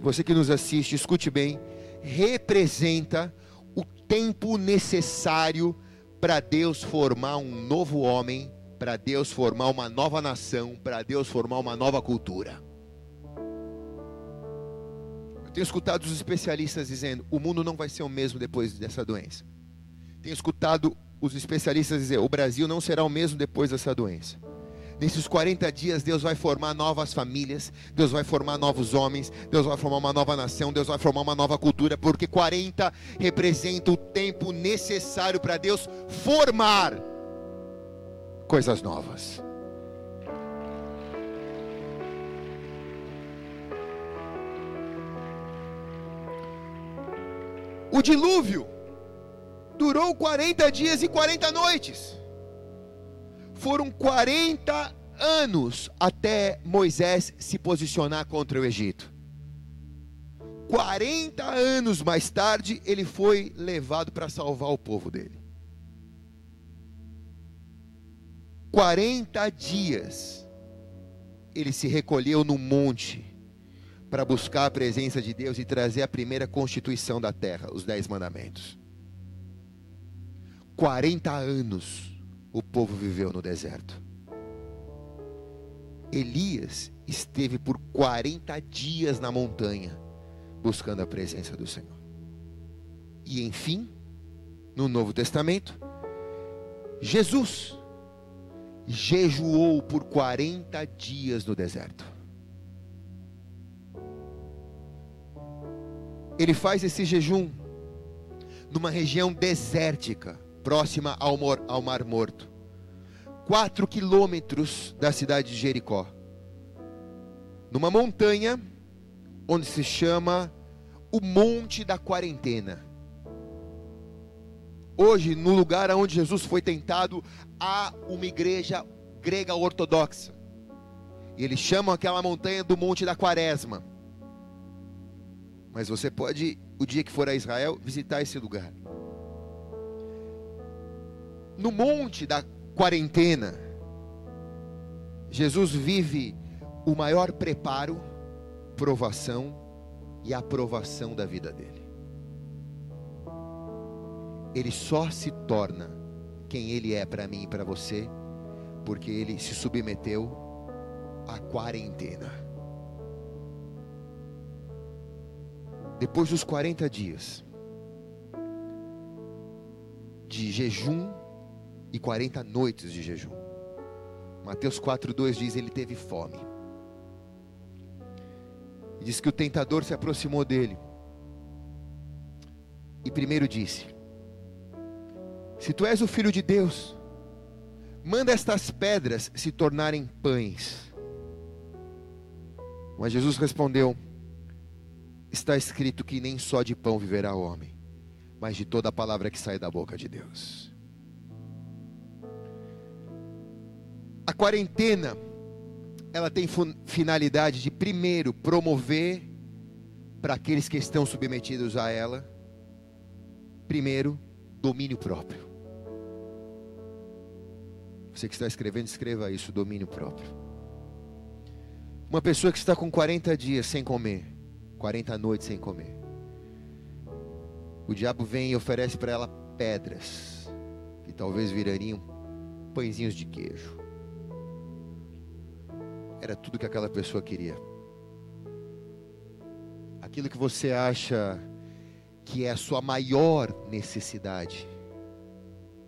você que nos assiste, escute bem, representa o tempo necessário para Deus formar um novo homem, para Deus formar uma nova nação, para Deus formar uma nova cultura. Tenho escutado os especialistas dizendo: o mundo não vai ser o mesmo depois dessa doença. Tenho escutado os especialistas dizer: o Brasil não será o mesmo depois dessa doença. Nesses 40 dias, Deus vai formar novas famílias, Deus vai formar novos homens, Deus vai formar uma nova nação, Deus vai formar uma nova cultura, porque 40 representa o tempo necessário para Deus formar coisas novas. O dilúvio durou 40 dias e 40 noites. Foram 40 anos até Moisés se posicionar contra o Egito. 40 anos mais tarde, ele foi levado para salvar o povo dele. 40 dias ele se recolheu no monte para buscar a presença de Deus e trazer a primeira constituição da terra, os Dez Mandamentos. 40 anos o povo viveu no deserto. Elias esteve por 40 dias na montanha buscando a presença do Senhor. E enfim, no Novo Testamento, Jesus jejuou por 40 dias no deserto. Ele faz esse jejum numa região desértica, próxima ao, Mar, ao Mar Morto, quatro quilômetros da cidade de Jericó, numa montanha onde se chama o Monte da Quarentena. Hoje, no lugar onde Jesus foi tentado, há uma igreja grega ortodoxa. E eles chamam aquela montanha do Monte da Quaresma. Mas você pode, o dia que for a Israel, visitar esse lugar. No Monte da Quarentena, Jesus vive o maior preparo, provação e aprovação da vida dele ele só se torna quem ele é para mim e para você, porque ele se submeteu à quarentena. Depois dos 40 dias de jejum e 40 noites de jejum, Mateus 4,2 diz: Ele teve fome. Diz que o tentador se aproximou dele e primeiro disse: se tu és o filho de Deus, manda estas pedras se tornarem pães. Mas Jesus respondeu: Está escrito que nem só de pão viverá o homem, mas de toda a palavra que sai da boca de Deus. A quarentena, ela tem finalidade de, primeiro, promover para aqueles que estão submetidos a ela, primeiro, domínio próprio. Você que está escrevendo, escreva isso: domínio próprio. Uma pessoa que está com 40 dias sem comer, 40 noites sem comer. O diabo vem e oferece para ela pedras, que talvez virariam pãezinhos de queijo. Era tudo que aquela pessoa queria. Aquilo que você acha que é a sua maior necessidade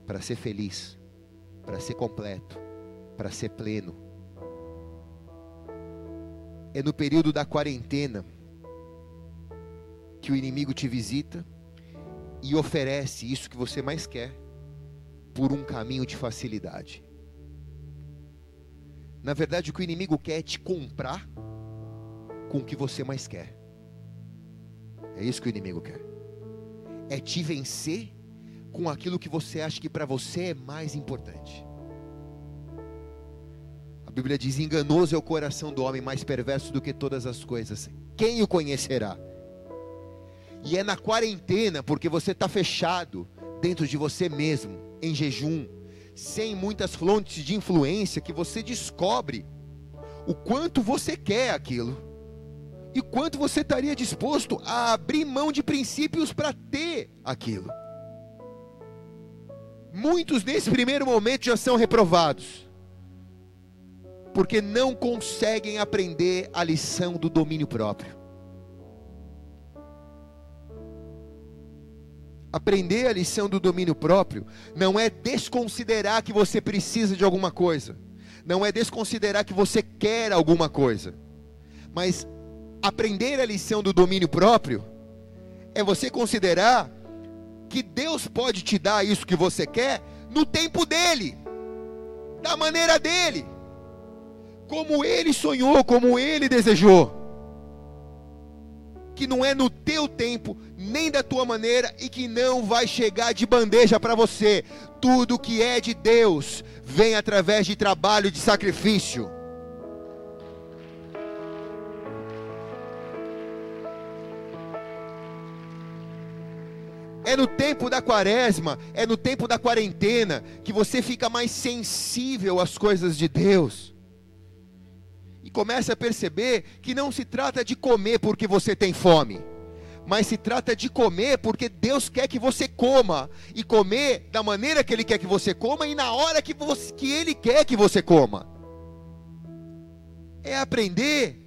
para ser feliz para ser completo, para ser pleno. É no período da quarentena que o inimigo te visita e oferece isso que você mais quer por um caminho de facilidade. Na verdade, o que o inimigo quer é te comprar com o que você mais quer. É isso que o inimigo quer. É te vencer com aquilo que você acha que para você é mais importante. A Bíblia diz: enganoso é o coração do homem, mais perverso do que todas as coisas. Quem o conhecerá? E é na quarentena, porque você está fechado dentro de você mesmo, em jejum, sem muitas fontes de influência, que você descobre o quanto você quer aquilo e quanto você estaria disposto a abrir mão de princípios para ter aquilo. Muitos nesse primeiro momento já são reprovados, porque não conseguem aprender a lição do domínio próprio. Aprender a lição do domínio próprio não é desconsiderar que você precisa de alguma coisa, não é desconsiderar que você quer alguma coisa, mas aprender a lição do domínio próprio é você considerar que Deus pode te dar isso que você quer no tempo dele, da maneira dele, como ele sonhou, como ele desejou que não é no teu tempo, nem da tua maneira e que não vai chegar de bandeja para você. Tudo que é de Deus vem através de trabalho, de sacrifício. É no tempo da quaresma, é no tempo da quarentena, que você fica mais sensível às coisas de Deus. E começa a perceber que não se trata de comer porque você tem fome, mas se trata de comer porque Deus quer que você coma, e comer da maneira que Ele quer que você coma e na hora que, você, que Ele quer que você coma. É aprender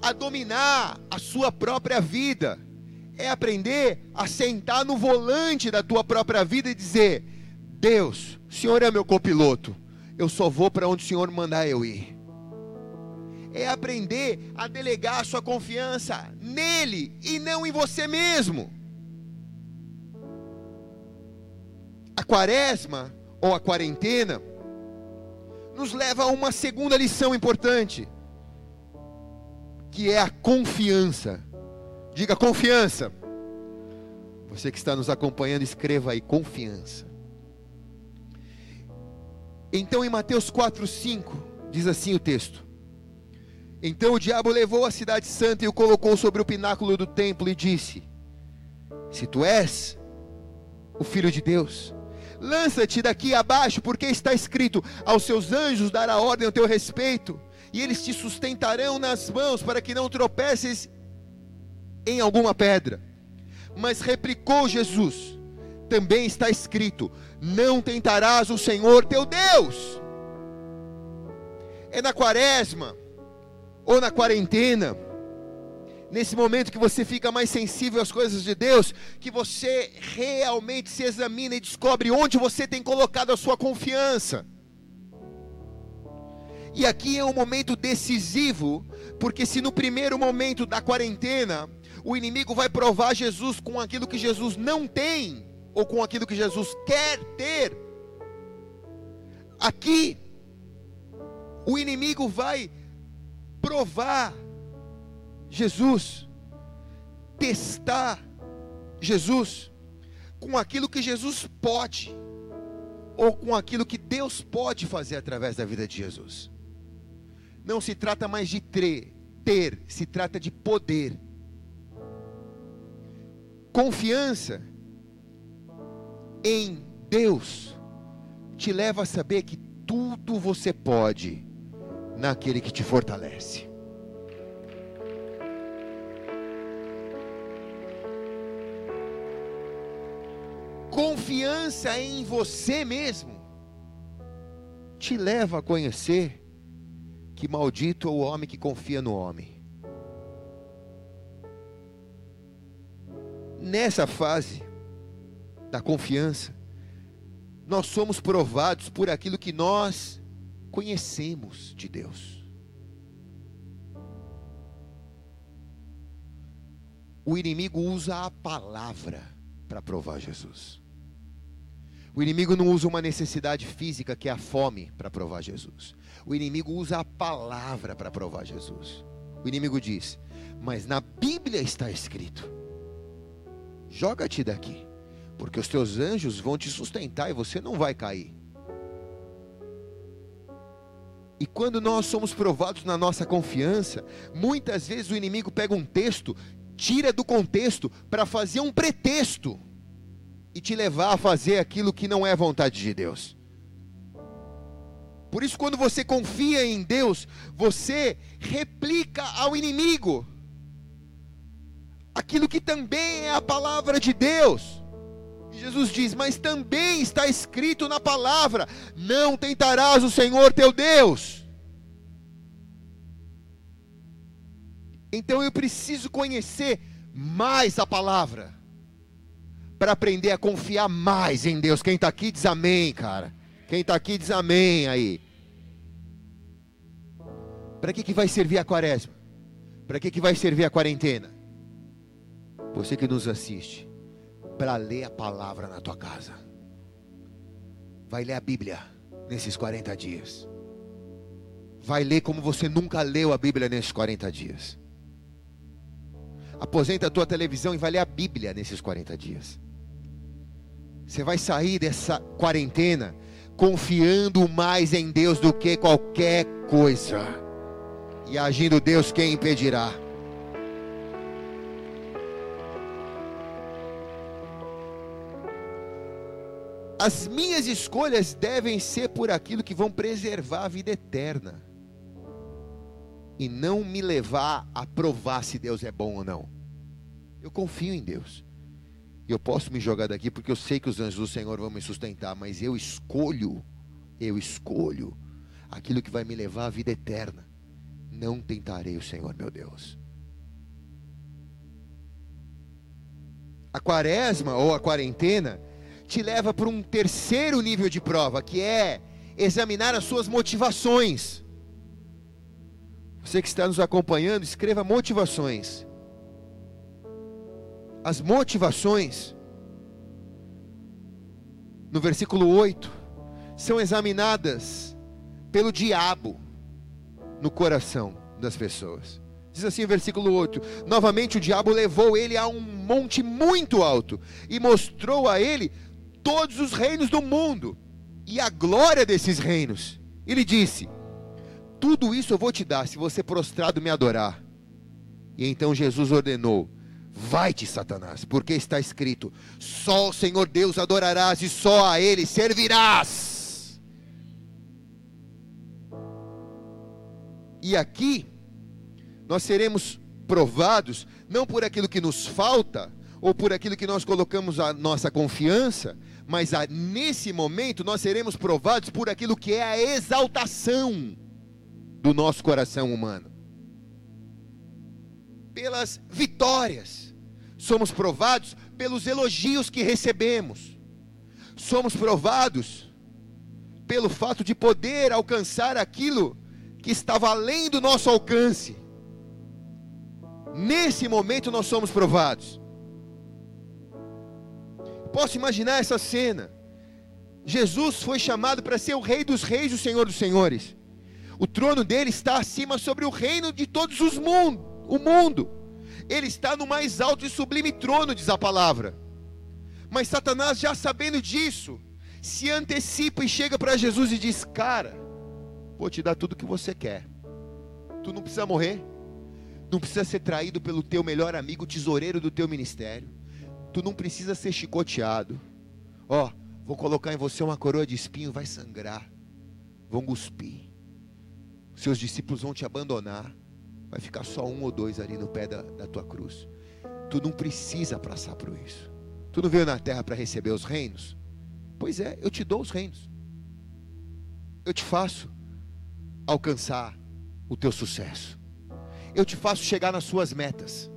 a dominar a sua própria vida é aprender a sentar no volante da tua própria vida e dizer: Deus, o Senhor é meu copiloto, eu só vou para onde o Senhor mandar eu ir. É aprender a delegar a sua confiança nele e não em você mesmo. A quaresma ou a quarentena nos leva a uma segunda lição importante, que é a confiança. Diga confiança. Você que está nos acompanhando, escreva aí confiança. Então em Mateus 4:5 diz assim o texto: Então o diabo levou a cidade santa e o colocou sobre o pináculo do templo e disse: Se tu és o filho de Deus, lança-te daqui abaixo, porque está escrito: Aos seus anjos dará ordem ao teu respeito, e eles te sustentarão nas mãos para que não tropeces em alguma pedra. Mas replicou Jesus: também está escrito: não tentarás o Senhor teu Deus. É na quaresma ou na quarentena, nesse momento que você fica mais sensível às coisas de Deus, que você realmente se examina e descobre onde você tem colocado a sua confiança. E aqui é um momento decisivo, porque se no primeiro momento da quarentena o inimigo vai provar Jesus com aquilo que Jesus não tem, ou com aquilo que Jesus quer ter. Aqui, o inimigo vai provar Jesus, testar Jesus com aquilo que Jesus pode, ou com aquilo que Deus pode fazer através da vida de Jesus. Não se trata mais de ter, ter se trata de poder. Confiança em Deus te leva a saber que tudo você pode naquele que te fortalece. Confiança em você mesmo te leva a conhecer que maldito é o homem que confia no homem. nessa fase da confiança, nós somos provados por aquilo que nós conhecemos de Deus. O inimigo usa a palavra para provar Jesus. O inimigo não usa uma necessidade física, que é a fome, para provar Jesus. O inimigo usa a palavra para provar Jesus. O inimigo diz: Mas na Bíblia está escrito joga-te daqui, porque os teus anjos vão te sustentar e você não vai cair. E quando nós somos provados na nossa confiança, muitas vezes o inimigo pega um texto, tira do contexto para fazer um pretexto e te levar a fazer aquilo que não é vontade de Deus. Por isso, quando você confia em Deus, você replica ao inimigo aquilo que também é a palavra de Deus. E Jesus diz: Mas também está escrito na palavra: Não tentarás o Senhor teu Deus. Então eu preciso conhecer mais a palavra, para aprender a confiar mais em Deus. Quem está aqui diz amém, cara. Quem está aqui diz amém aí. Para que, que vai servir a quaresma? Para que, que vai servir a quarentena? você que nos assiste, para ler a palavra na tua casa. Vai ler a Bíblia nesses 40 dias. Vai ler como você nunca leu a Bíblia nesses 40 dias. Aposenta a tua televisão e vai ler a Bíblia nesses 40 dias. Você vai sair dessa quarentena confiando mais em Deus do que qualquer coisa. E agindo Deus, quem impedirá? As minhas escolhas devem ser por aquilo que vão preservar a vida eterna. E não me levar a provar se Deus é bom ou não. Eu confio em Deus. Eu posso me jogar daqui porque eu sei que os anjos do Senhor vão me sustentar, mas eu escolho, eu escolho aquilo que vai me levar à vida eterna. Não tentarei o Senhor, meu Deus. A quaresma ou a quarentena te leva para um terceiro nível de prova, que é examinar as suas motivações. Você que está nos acompanhando, escreva motivações. As motivações, no versículo 8, são examinadas pelo diabo no coração das pessoas. Diz assim o versículo 8: Novamente o diabo levou ele a um monte muito alto e mostrou a ele todos os reinos do mundo e a glória desses reinos. Ele disse: Tudo isso eu vou te dar se você prostrado me adorar. E então Jesus ordenou: Vai-te, Satanás, porque está escrito: Só o Senhor Deus adorarás e só a Ele servirás. E aqui, nós seremos provados, não por aquilo que nos falta, ou por aquilo que nós colocamos a nossa confiança, mas a, nesse momento nós seremos provados por aquilo que é a exaltação do nosso coração humano. Pelas vitórias. Somos provados pelos elogios que recebemos. Somos provados pelo fato de poder alcançar aquilo que estava além do nosso alcance. Nesse momento nós somos provados posso imaginar essa cena. Jesus foi chamado para ser o Rei dos Reis o Senhor dos Senhores. O trono dele está acima sobre o reino de todos os mundos, o mundo. Ele está no mais alto e sublime trono, diz a palavra. Mas Satanás, já sabendo disso, se antecipa e chega para Jesus e diz: Cara, vou te dar tudo o que você quer. Tu não precisa morrer, não precisa ser traído pelo teu melhor amigo, tesoureiro do teu ministério Tu não precisa ser chicoteado. Ó, vou colocar em você uma coroa de espinho, vai sangrar. Vão cuspir. Seus discípulos vão te abandonar. Vai ficar só um ou dois ali no pé da, da tua cruz. Tu não precisa passar por isso. Tu não veio na terra para receber os reinos? Pois é, eu te dou os reinos. Eu te faço alcançar o teu sucesso. Eu te faço chegar nas suas metas.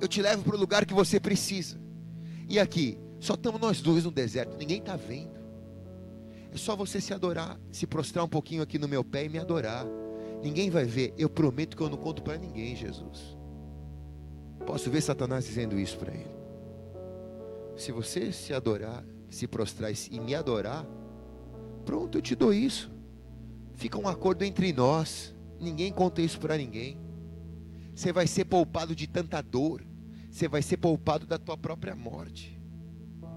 Eu te levo para o lugar que você precisa. E aqui, só estamos nós dois no deserto, ninguém está vendo. É só você se adorar, se prostrar um pouquinho aqui no meu pé e me adorar. Ninguém vai ver. Eu prometo que eu não conto para ninguém, Jesus. Posso ver Satanás dizendo isso para ele. Se você se adorar, se prostrar e me adorar, pronto, eu te dou isso. Fica um acordo entre nós. Ninguém conta isso para ninguém. Você vai ser poupado de tanta dor você vai ser poupado da tua própria morte.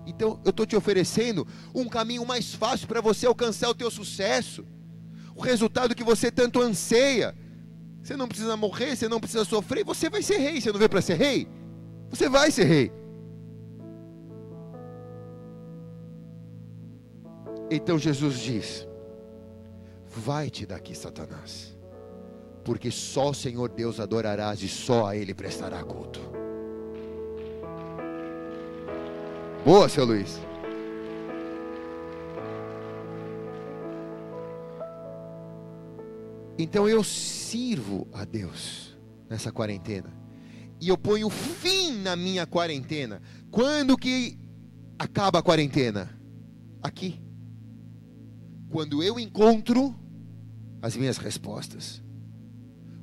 Então, eu estou te oferecendo um caminho mais fácil para você alcançar o teu sucesso, o resultado que você tanto anseia. Você não precisa morrer, você não precisa sofrer, você vai ser rei. Você não veio para ser rei? Você vai ser rei. Então Jesus diz: Vai-te daqui, Satanás, porque só o Senhor Deus adorarás e só a Ele prestará culto. Boa, seu Luiz. Então eu sirvo a Deus nessa quarentena. E eu ponho fim na minha quarentena. Quando que acaba a quarentena? Aqui. Quando eu encontro as minhas respostas.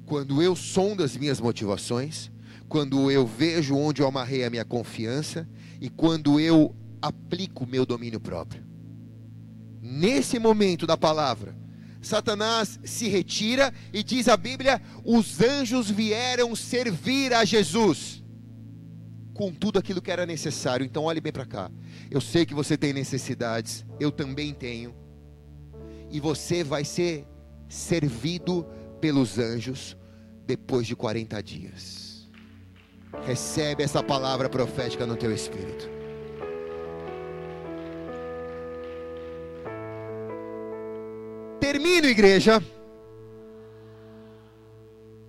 Quando eu sondo as minhas motivações. Quando eu vejo onde eu amarrei a minha confiança e quando eu aplico o meu domínio próprio. Nesse momento da palavra, Satanás se retira e diz a Bíblia: os anjos vieram servir a Jesus com tudo aquilo que era necessário. Então, olhe bem para cá. Eu sei que você tem necessidades, eu também tenho, e você vai ser servido pelos anjos depois de 40 dias. Recebe essa palavra profética no teu espírito. Termino, igreja.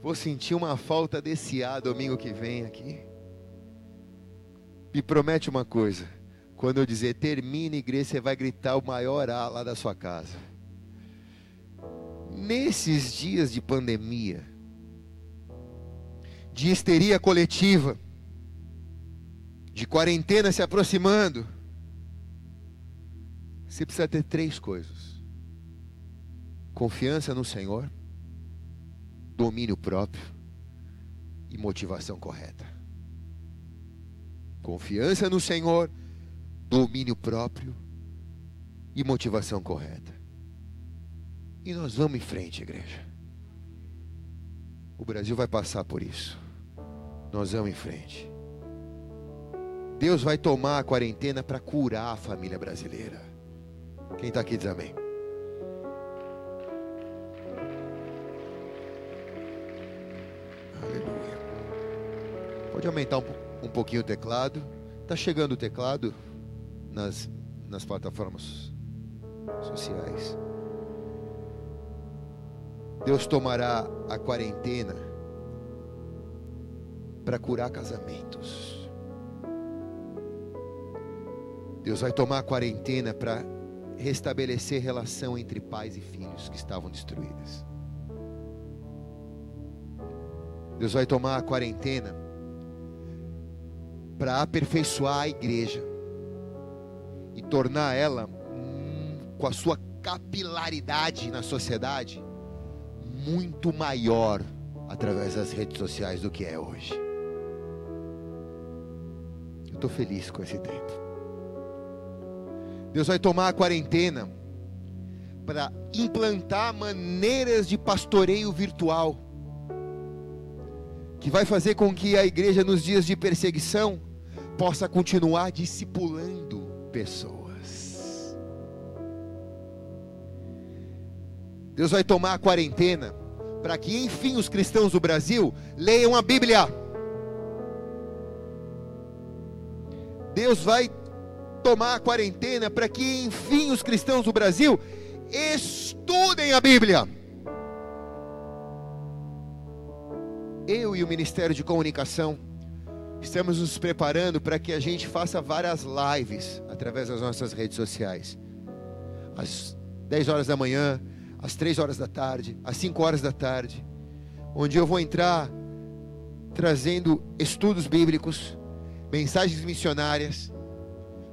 Vou sentir uma falta desse A domingo que vem aqui. Me promete uma coisa. Quando eu dizer termina, igreja, você vai gritar o maior A lá da sua casa. Nesses dias de pandemia, de histeria coletiva, de quarentena se aproximando, você precisa ter três coisas: confiança no Senhor, domínio próprio e motivação correta. Confiança no Senhor, domínio próprio e motivação correta. E nós vamos em frente, igreja. O Brasil vai passar por isso. Nós vamos em frente. Deus vai tomar a quarentena para curar a família brasileira. Quem está aqui diz amém. Aleluia. Pode aumentar um, um pouquinho o teclado. Está chegando o teclado nas, nas plataformas sociais. Deus tomará a quarentena para curar casamentos. Deus vai tomar a quarentena para restabelecer relação entre pais e filhos que estavam destruídas. Deus vai tomar a quarentena para aperfeiçoar a igreja e tornar ela hum, com a sua capilaridade na sociedade muito maior através das redes sociais do que é hoje. Estou feliz com esse tempo. Deus vai tomar a quarentena para implantar maneiras de pastoreio virtual, que vai fazer com que a igreja, nos dias de perseguição, possa continuar discipulando pessoas. Deus vai tomar a quarentena para que, enfim, os cristãos do Brasil leiam a Bíblia. Deus vai tomar a quarentena para que, enfim, os cristãos do Brasil estudem a Bíblia. Eu e o Ministério de Comunicação estamos nos preparando para que a gente faça várias lives através das nossas redes sociais. Às 10 horas da manhã, às 3 horas da tarde, às 5 horas da tarde, onde eu vou entrar trazendo estudos bíblicos, mensagens missionárias,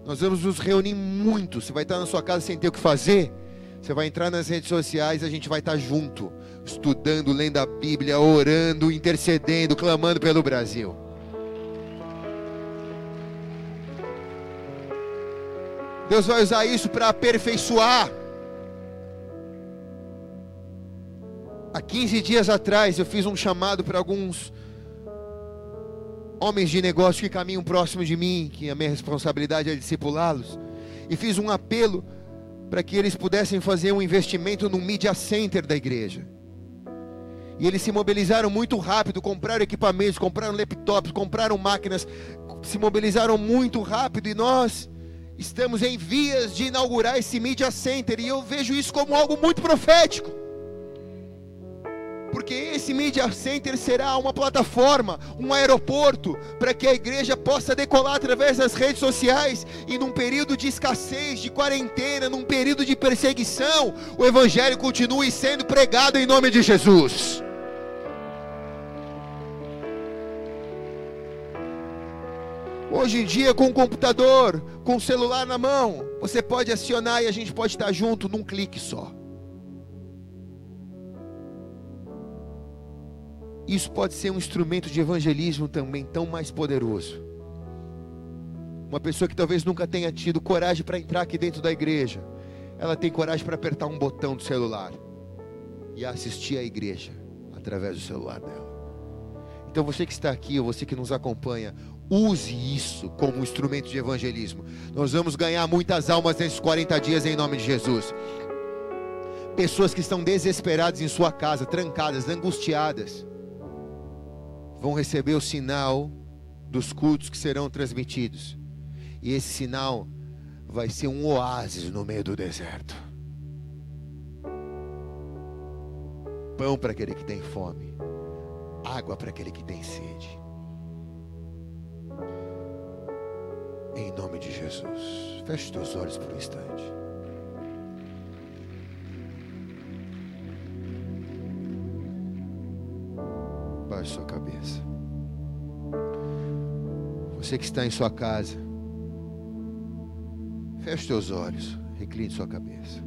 nós vamos nos reunir muito. Você vai estar na sua casa sem ter o que fazer. Você vai entrar nas redes sociais, a gente vai estar junto, estudando, lendo a Bíblia, orando, intercedendo, clamando pelo Brasil. Deus vai usar isso para aperfeiçoar. Há 15 dias atrás eu fiz um chamado para alguns homens de negócio que caminham próximo de mim, que a minha responsabilidade é discipulá-los, e fiz um apelo para que eles pudessem fazer um investimento no media center da igreja. E eles se mobilizaram muito rápido, compraram equipamentos, compraram laptops, compraram máquinas, se mobilizaram muito rápido e nós estamos em vias de inaugurar esse media center. E eu vejo isso como algo muito profético porque esse Media Center será uma plataforma, um aeroporto, para que a igreja possa decolar através das redes sociais e num período de escassez, de quarentena, num período de perseguição, o Evangelho continue sendo pregado em nome de Jesus. Hoje em dia, com o computador, com o celular na mão, você pode acionar e a gente pode estar junto num clique só. Isso pode ser um instrumento de evangelismo também tão mais poderoso. Uma pessoa que talvez nunca tenha tido coragem para entrar aqui dentro da igreja, ela tem coragem para apertar um botão do celular e assistir à igreja através do celular dela. Então você que está aqui, ou você que nos acompanha, use isso como um instrumento de evangelismo. Nós vamos ganhar muitas almas nesses 40 dias em nome de Jesus. Pessoas que estão desesperadas em sua casa, trancadas, angustiadas vão receber o sinal dos cultos que serão transmitidos. E esse sinal vai ser um oásis no meio do deserto. pão para aquele que tem fome, água para aquele que tem sede. Em nome de Jesus. Feche os olhos por um instante. Sua cabeça. Você que está em sua casa, feche seus olhos, recline sua cabeça.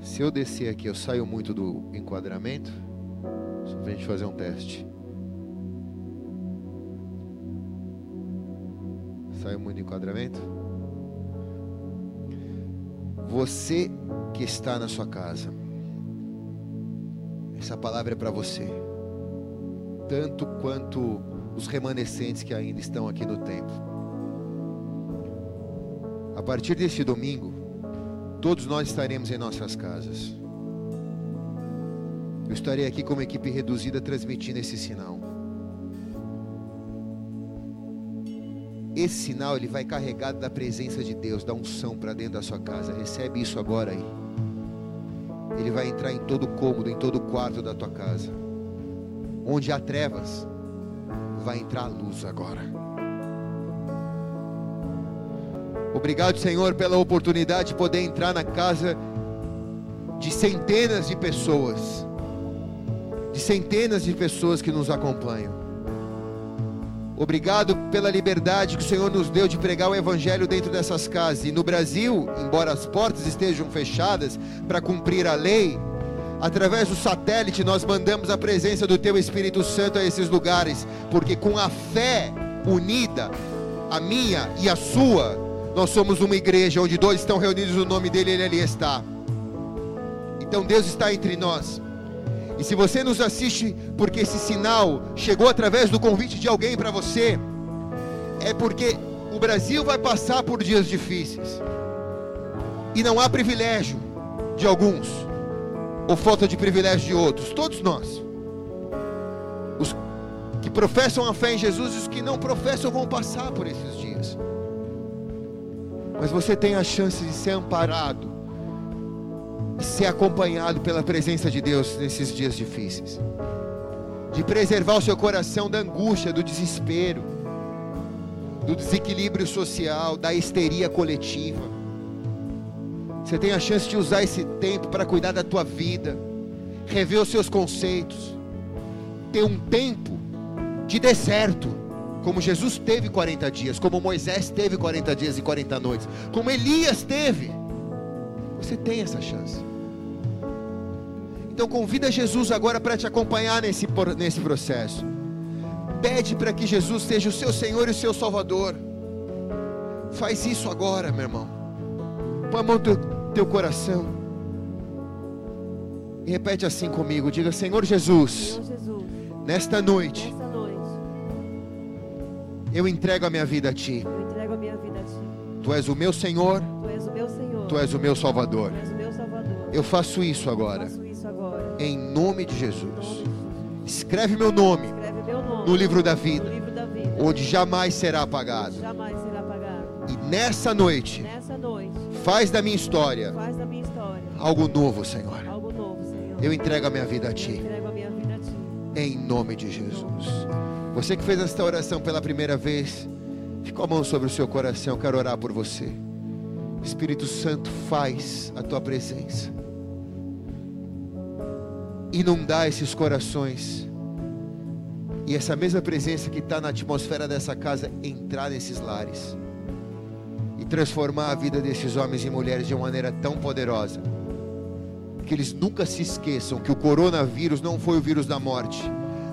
Se eu descer aqui, eu saio muito do enquadramento? Só para a gente fazer um teste. Saiu muito do enquadramento? Você que está na sua casa, essa palavra é para você tanto quanto os remanescentes que ainda estão aqui no templo. A partir deste domingo, todos nós estaremos em nossas casas. Eu estarei aqui como equipe reduzida transmitindo esse sinal. Esse sinal ele vai carregado da presença de Deus, da unção para dentro da sua casa. Recebe isso agora aí. Ele vai entrar em todo cômodo, em todo quarto da tua casa. Onde há trevas, vai entrar a luz agora. Obrigado, Senhor, pela oportunidade de poder entrar na casa de centenas de pessoas, de centenas de pessoas que nos acompanham. Obrigado pela liberdade que o Senhor nos deu de pregar o Evangelho dentro dessas casas. E no Brasil, embora as portas estejam fechadas para cumprir a lei, Através do satélite, nós mandamos a presença do Teu Espírito Santo a esses lugares, porque com a fé unida, a minha e a sua, nós somos uma igreja onde dois estão reunidos no nome dEle, Ele ali está. Então Deus está entre nós. E se você nos assiste porque esse sinal chegou através do convite de alguém para você, é porque o Brasil vai passar por dias difíceis. E não há privilégio de alguns ou falta de privilégio de outros? Todos nós. Os que professam a fé em Jesus e os que não professam vão passar por esses dias. Mas você tem a chance de ser amparado, ser acompanhado pela presença de Deus nesses dias difíceis, de preservar o seu coração da angústia, do desespero, do desequilíbrio social, da histeria coletiva você tem a chance de usar esse tempo para cuidar da tua vida, rever os seus conceitos, ter um tempo de deserto, como Jesus teve 40 dias, como Moisés teve 40 dias e 40 noites, como Elias teve. Você tem essa chance. Então convida Jesus agora para te acompanhar nesse, nesse processo. Pede para que Jesus seja o seu Senhor e o seu Salvador. Faz isso agora, meu irmão. Põe a mão no teu coração. E repete assim comigo: diga, Senhor Jesus, Senhor Jesus nesta, noite, nesta noite, eu entrego a minha vida a Ti. Eu entrego a minha vida a Ti. Tu és o meu Senhor. Tu és o meu Senhor. Tu és o meu Salvador. O meu Salvador. Eu faço isso agora. Eu faço isso agora. Em nome de Jesus. Escreve meu nome, Escreve meu nome no, livro da vida, livro da vida, onde jamais será apagado. Jamais será apagado. E nessa noite, nessa noite Faz da minha história, da minha história algo, novo, Senhor. algo novo, Senhor. Eu entrego a minha vida a Ti. A minha vida a ti. Em nome de Jesus. Você que fez esta oração pela primeira vez, fica a mão sobre o seu coração. Eu quero orar por você. Espírito Santo, faz a tua presença. Inundar esses corações. E essa mesma presença que está na atmosfera dessa casa entrar nesses lares transformar a vida desses homens e mulheres de uma maneira tão poderosa que eles nunca se esqueçam que o coronavírus não foi o vírus da morte,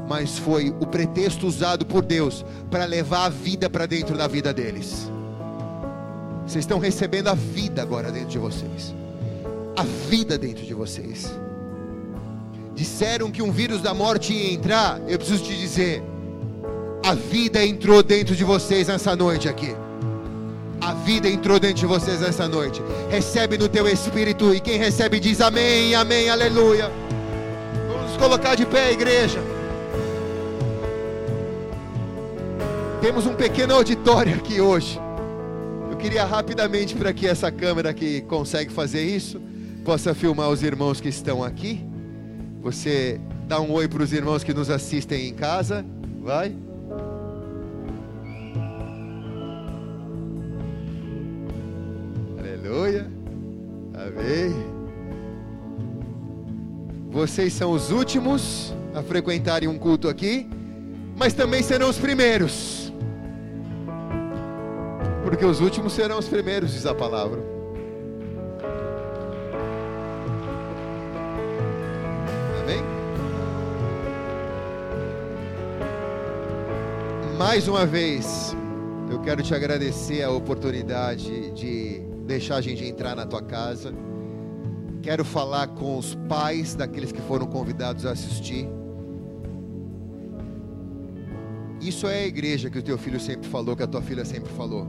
mas foi o pretexto usado por Deus para levar a vida para dentro da vida deles. Vocês estão recebendo a vida agora dentro de vocês. A vida dentro de vocês. Disseram que um vírus da morte ia entrar, eu preciso te dizer, a vida entrou dentro de vocês nessa noite aqui. A vida entrou dentro de vocês essa noite. Recebe no teu espírito. E quem recebe diz amém, amém, aleluia. Vamos nos colocar de pé, igreja. Temos um pequeno auditório aqui hoje. Eu queria rapidamente para que essa câmera que consegue fazer isso, possa filmar os irmãos que estão aqui. Você dá um oi para os irmãos que nos assistem em casa. Vai. Aleluia. Amém. Vocês são os últimos a frequentarem um culto aqui, mas também serão os primeiros. Porque os últimos serão os primeiros, diz a palavra. Mais uma vez, eu quero te agradecer a oportunidade de deixar a gente entrar na tua casa. Quero falar com os pais daqueles que foram convidados a assistir. Isso é a igreja que o teu filho sempre falou, que a tua filha sempre falou.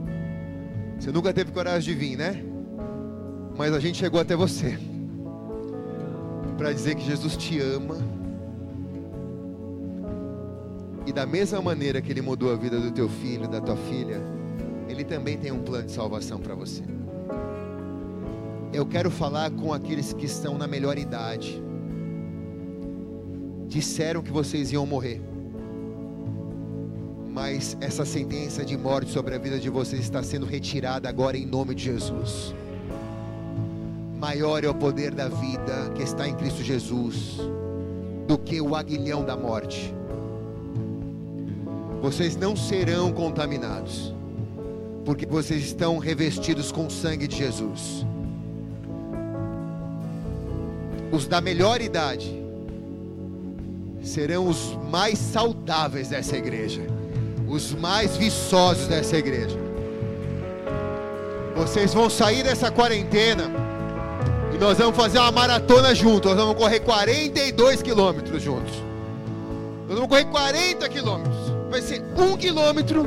Você nunca teve coragem de vir, né? Mas a gente chegou até você para dizer que Jesus te ama. E da mesma maneira que ele mudou a vida do teu filho, da tua filha, ele também tem um plano de salvação para você eu quero falar com aqueles que estão na melhor idade. Disseram que vocês iam morrer, mas essa sentença de morte sobre a vida de vocês está sendo retirada agora em nome de Jesus. Maior é o poder da vida que está em Cristo Jesus do que o aguilhão da morte. Vocês não serão contaminados, porque vocês estão revestidos com o sangue de Jesus os da melhor idade serão os mais saudáveis dessa igreja, os mais viçosos dessa igreja. Vocês vão sair dessa quarentena e nós vamos fazer uma maratona juntos. Nós vamos correr 42 quilômetros juntos. Nós vamos correr 40 quilômetros. Vai ser um quilômetro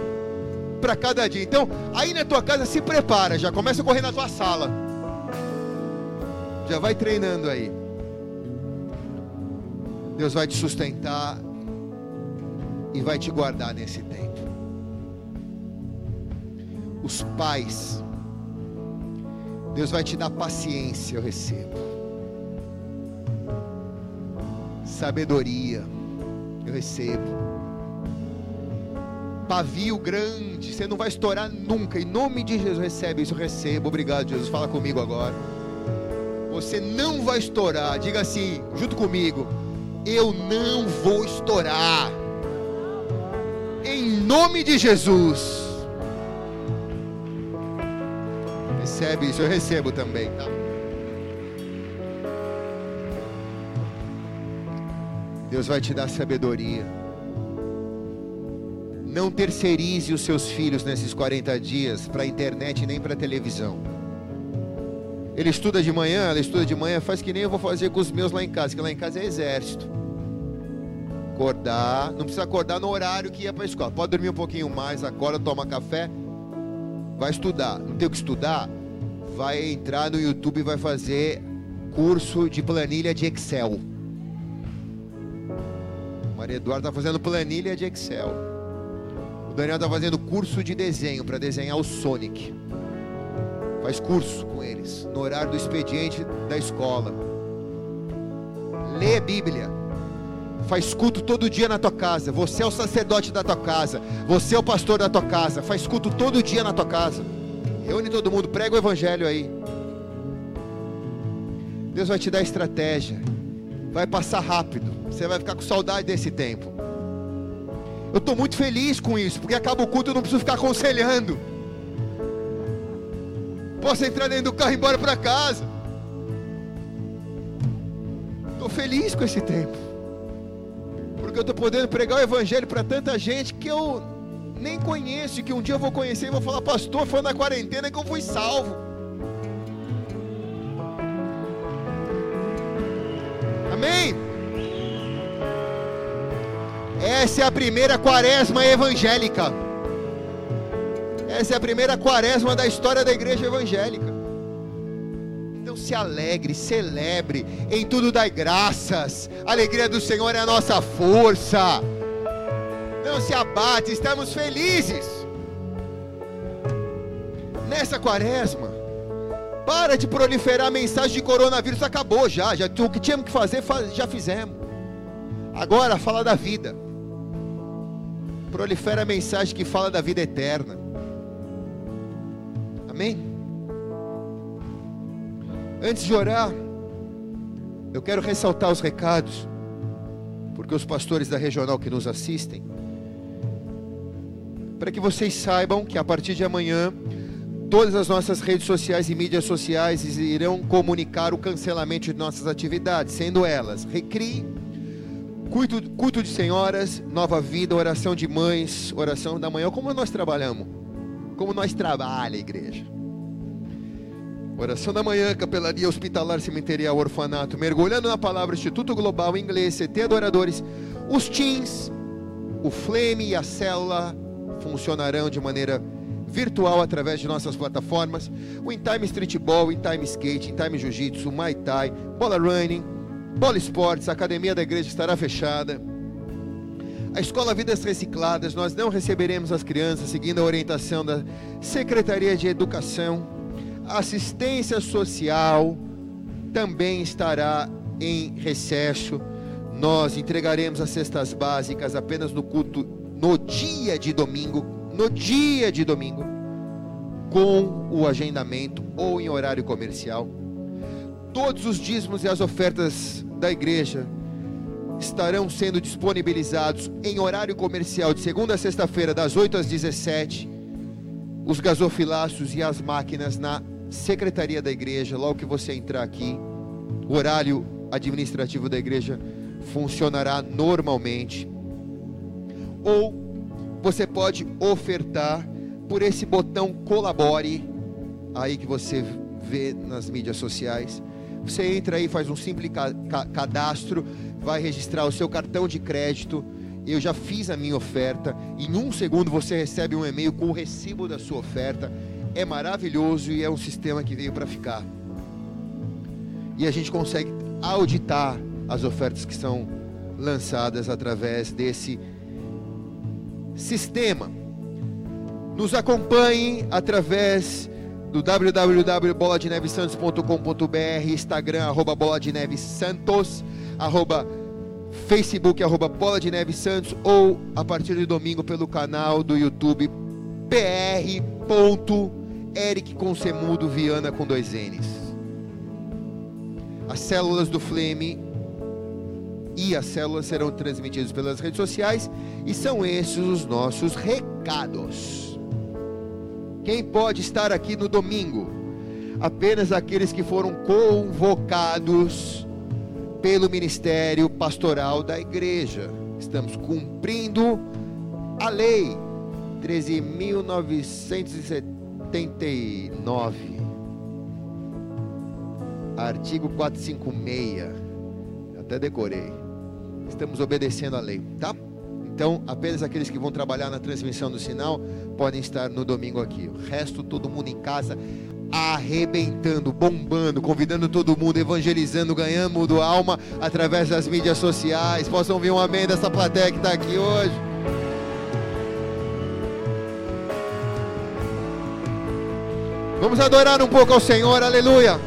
para cada dia. Então, aí na tua casa se prepara, já começa a correr na tua sala. Já vai treinando aí. Deus vai te sustentar e vai te guardar nesse tempo. Os pais, Deus vai te dar paciência, eu recebo. Sabedoria, eu recebo. Pavio grande, você não vai estourar nunca. Em nome de Jesus, recebe isso, eu recebo. Obrigado, Jesus. Fala comigo agora. Você não vai estourar. Diga assim, junto comigo eu não vou estourar. Em nome de Jesus. Recebe isso, eu recebo também, tá? Deus vai te dar sabedoria. Não terceirize os seus filhos nesses 40 dias para a internet nem para a televisão. Ele estuda de manhã, ela estuda de manhã, faz que nem eu vou fazer com os meus lá em casa, que lá em casa é exército. Acordar, não precisa acordar no horário que ia para a escola. Pode dormir um pouquinho mais, acorda, toma café, vai estudar. Não tem o que estudar? Vai entrar no YouTube e vai fazer curso de planilha de Excel. Maria Eduarda está fazendo planilha de Excel. Daniel está fazendo curso de desenho para desenhar o Sonic. Faz curso com eles, no horário do expediente da escola. Lê a Bíblia. Faz culto todo dia na tua casa. Você é o sacerdote da tua casa. Você é o pastor da tua casa. Faz culto todo dia na tua casa. Reúne todo mundo, prega o evangelho aí. Deus vai te dar estratégia. Vai passar rápido. Você vai ficar com saudade desse tempo. Eu estou muito feliz com isso, porque acaba o culto, eu não preciso ficar aconselhando. Posso entrar dentro do carro e ir embora para casa. Estou feliz com esse tempo. Porque eu estou podendo pregar o evangelho para tanta gente que eu nem conheço, que um dia eu vou conhecer e vou falar, pastor, foi na quarentena que eu fui salvo. Amém? Essa é a primeira quaresma evangélica. Essa é a primeira quaresma da história da igreja evangélica. Então se alegre, celebre, em tudo dai graças. A alegria do Senhor é a nossa força. Não se abate, estamos felizes. Nessa quaresma, Para de proliferar a mensagem de coronavírus, acabou já, já. O que tínhamos que fazer, já fizemos. Agora fala da vida. Prolifera a mensagem que fala da vida eterna. Amém? Antes de orar, eu quero ressaltar os recados, porque os pastores da regional que nos assistem, para que vocês saibam que a partir de amanhã, todas as nossas redes sociais e mídias sociais irão comunicar o cancelamento de nossas atividades, sendo elas Recri, culto, culto de senhoras, nova vida, oração de mães, oração da manhã, como nós trabalhamos, como nós trabalha a igreja. Oração da manhã, capelania hospitalar, cemiterial, orfanato, mergulhando na palavra Instituto Global Inglês, CT Adoradores, os teams, o Flame e a célula funcionarão de maneira virtual através de nossas plataformas, o In Time Streetball, In Time Skate, In Time Jiu-Jitsu, Muay Thai, Bola Running, Bola Esportes, a Academia da Igreja estará fechada. A Escola Vidas Recicladas, nós não receberemos as crianças seguindo a orientação da Secretaria de Educação assistência social também estará em recesso. Nós entregaremos as cestas básicas apenas no culto no dia de domingo, no dia de domingo, com o agendamento ou em horário comercial. Todos os dízimos e as ofertas da igreja estarão sendo disponibilizados em horário comercial de segunda a sexta-feira, das 8 às 17. Os gasofilácios e as máquinas na secretaria da igreja, logo que você entrar aqui, o horário administrativo da igreja funcionará normalmente. Ou você pode ofertar por esse botão colabore aí que você vê nas mídias sociais. Você entra aí, faz um simples cadastro, vai registrar o seu cartão de crédito. Eu já fiz a minha oferta. Em um segundo você recebe um e-mail com o recibo da sua oferta é maravilhoso e é um sistema que veio para ficar. E a gente consegue auditar as ofertas que são lançadas através desse sistema. Nos acompanhe através do www.boladenevesantos.com.br, Instagram, arroba Bola de Neve Santos, arroba Facebook, arroba Bola de Santos, ou a partir de domingo pelo canal do YouTube PR. Eric com Semudo Viana com dois N's. As células do Flame e as células serão transmitidas pelas redes sociais e são esses os nossos recados. Quem pode estar aqui no domingo? Apenas aqueles que foram convocados pelo ministério pastoral da igreja. Estamos cumprindo a lei 13.970 89. Artigo 456. Até decorei. Estamos obedecendo a lei, tá? Então, apenas aqueles que vão trabalhar na transmissão do sinal podem estar no domingo aqui. O resto, todo mundo em casa, arrebentando, bombando, convidando todo mundo, evangelizando, ganhando do alma através das mídias sociais. Possam ouvir um amém dessa plateia que está aqui hoje. Vamos adorar um pouco ao Senhor, aleluia.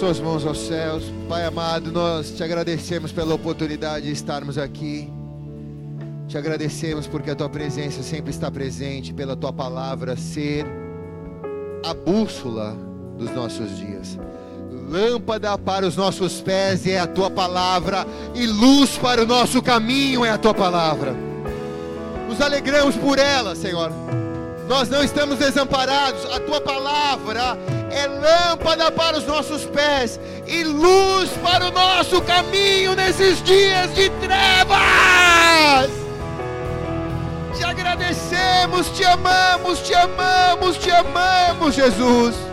Suas mãos aos céus. Pai amado, nós te agradecemos pela oportunidade de estarmos aqui. Te agradecemos porque a tua presença sempre está presente, pela tua palavra ser a bússola dos nossos dias. Lâmpada para os nossos pés é a tua palavra, e luz para o nosso caminho é a tua palavra. Nos alegramos por ela, Senhor. Nós não estamos desamparados. A tua palavra é lâmpada para os nossos pés e luz para o nosso caminho nesses dias de trevas. Te agradecemos, te amamos, te amamos, te amamos, Jesus.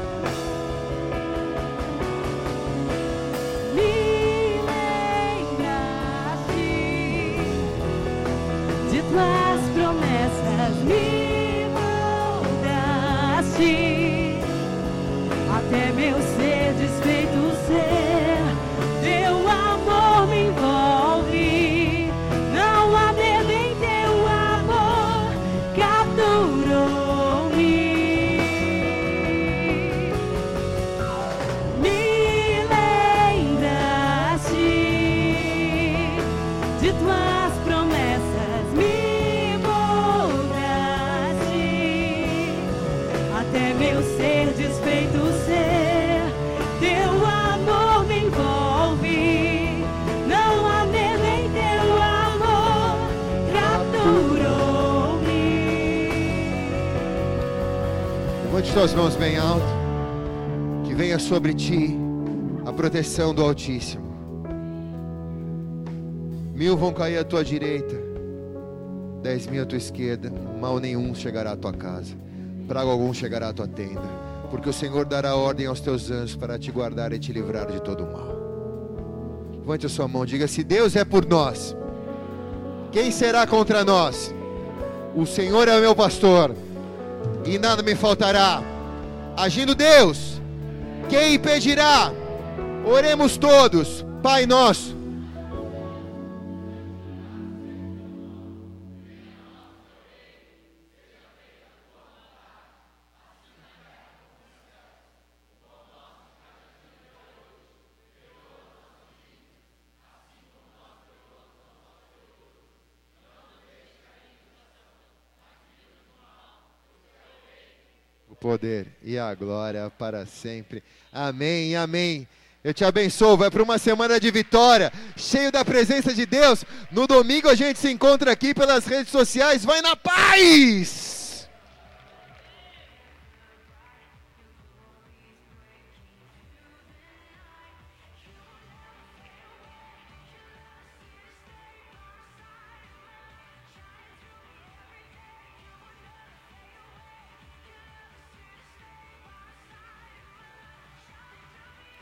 Suas mãos bem alto. Que venha sobre ti a proteção do Altíssimo. Mil vão cair à tua direita, dez mil à tua esquerda, mal nenhum chegará à tua casa, praga algum chegará à tua tenda, porque o Senhor dará ordem aos teus anjos para te guardar e te livrar de todo o mal. Levante a sua mão, diga: se Deus é por nós, quem será contra nós? O Senhor é meu pastor e nada me faltará. Agindo Deus, quem impedirá? Oremos todos, Pai nosso. Poder e a glória para sempre. Amém, amém. Eu te abençoo. Vai para uma semana de vitória, cheio da presença de Deus. No domingo a gente se encontra aqui pelas redes sociais. Vai na paz!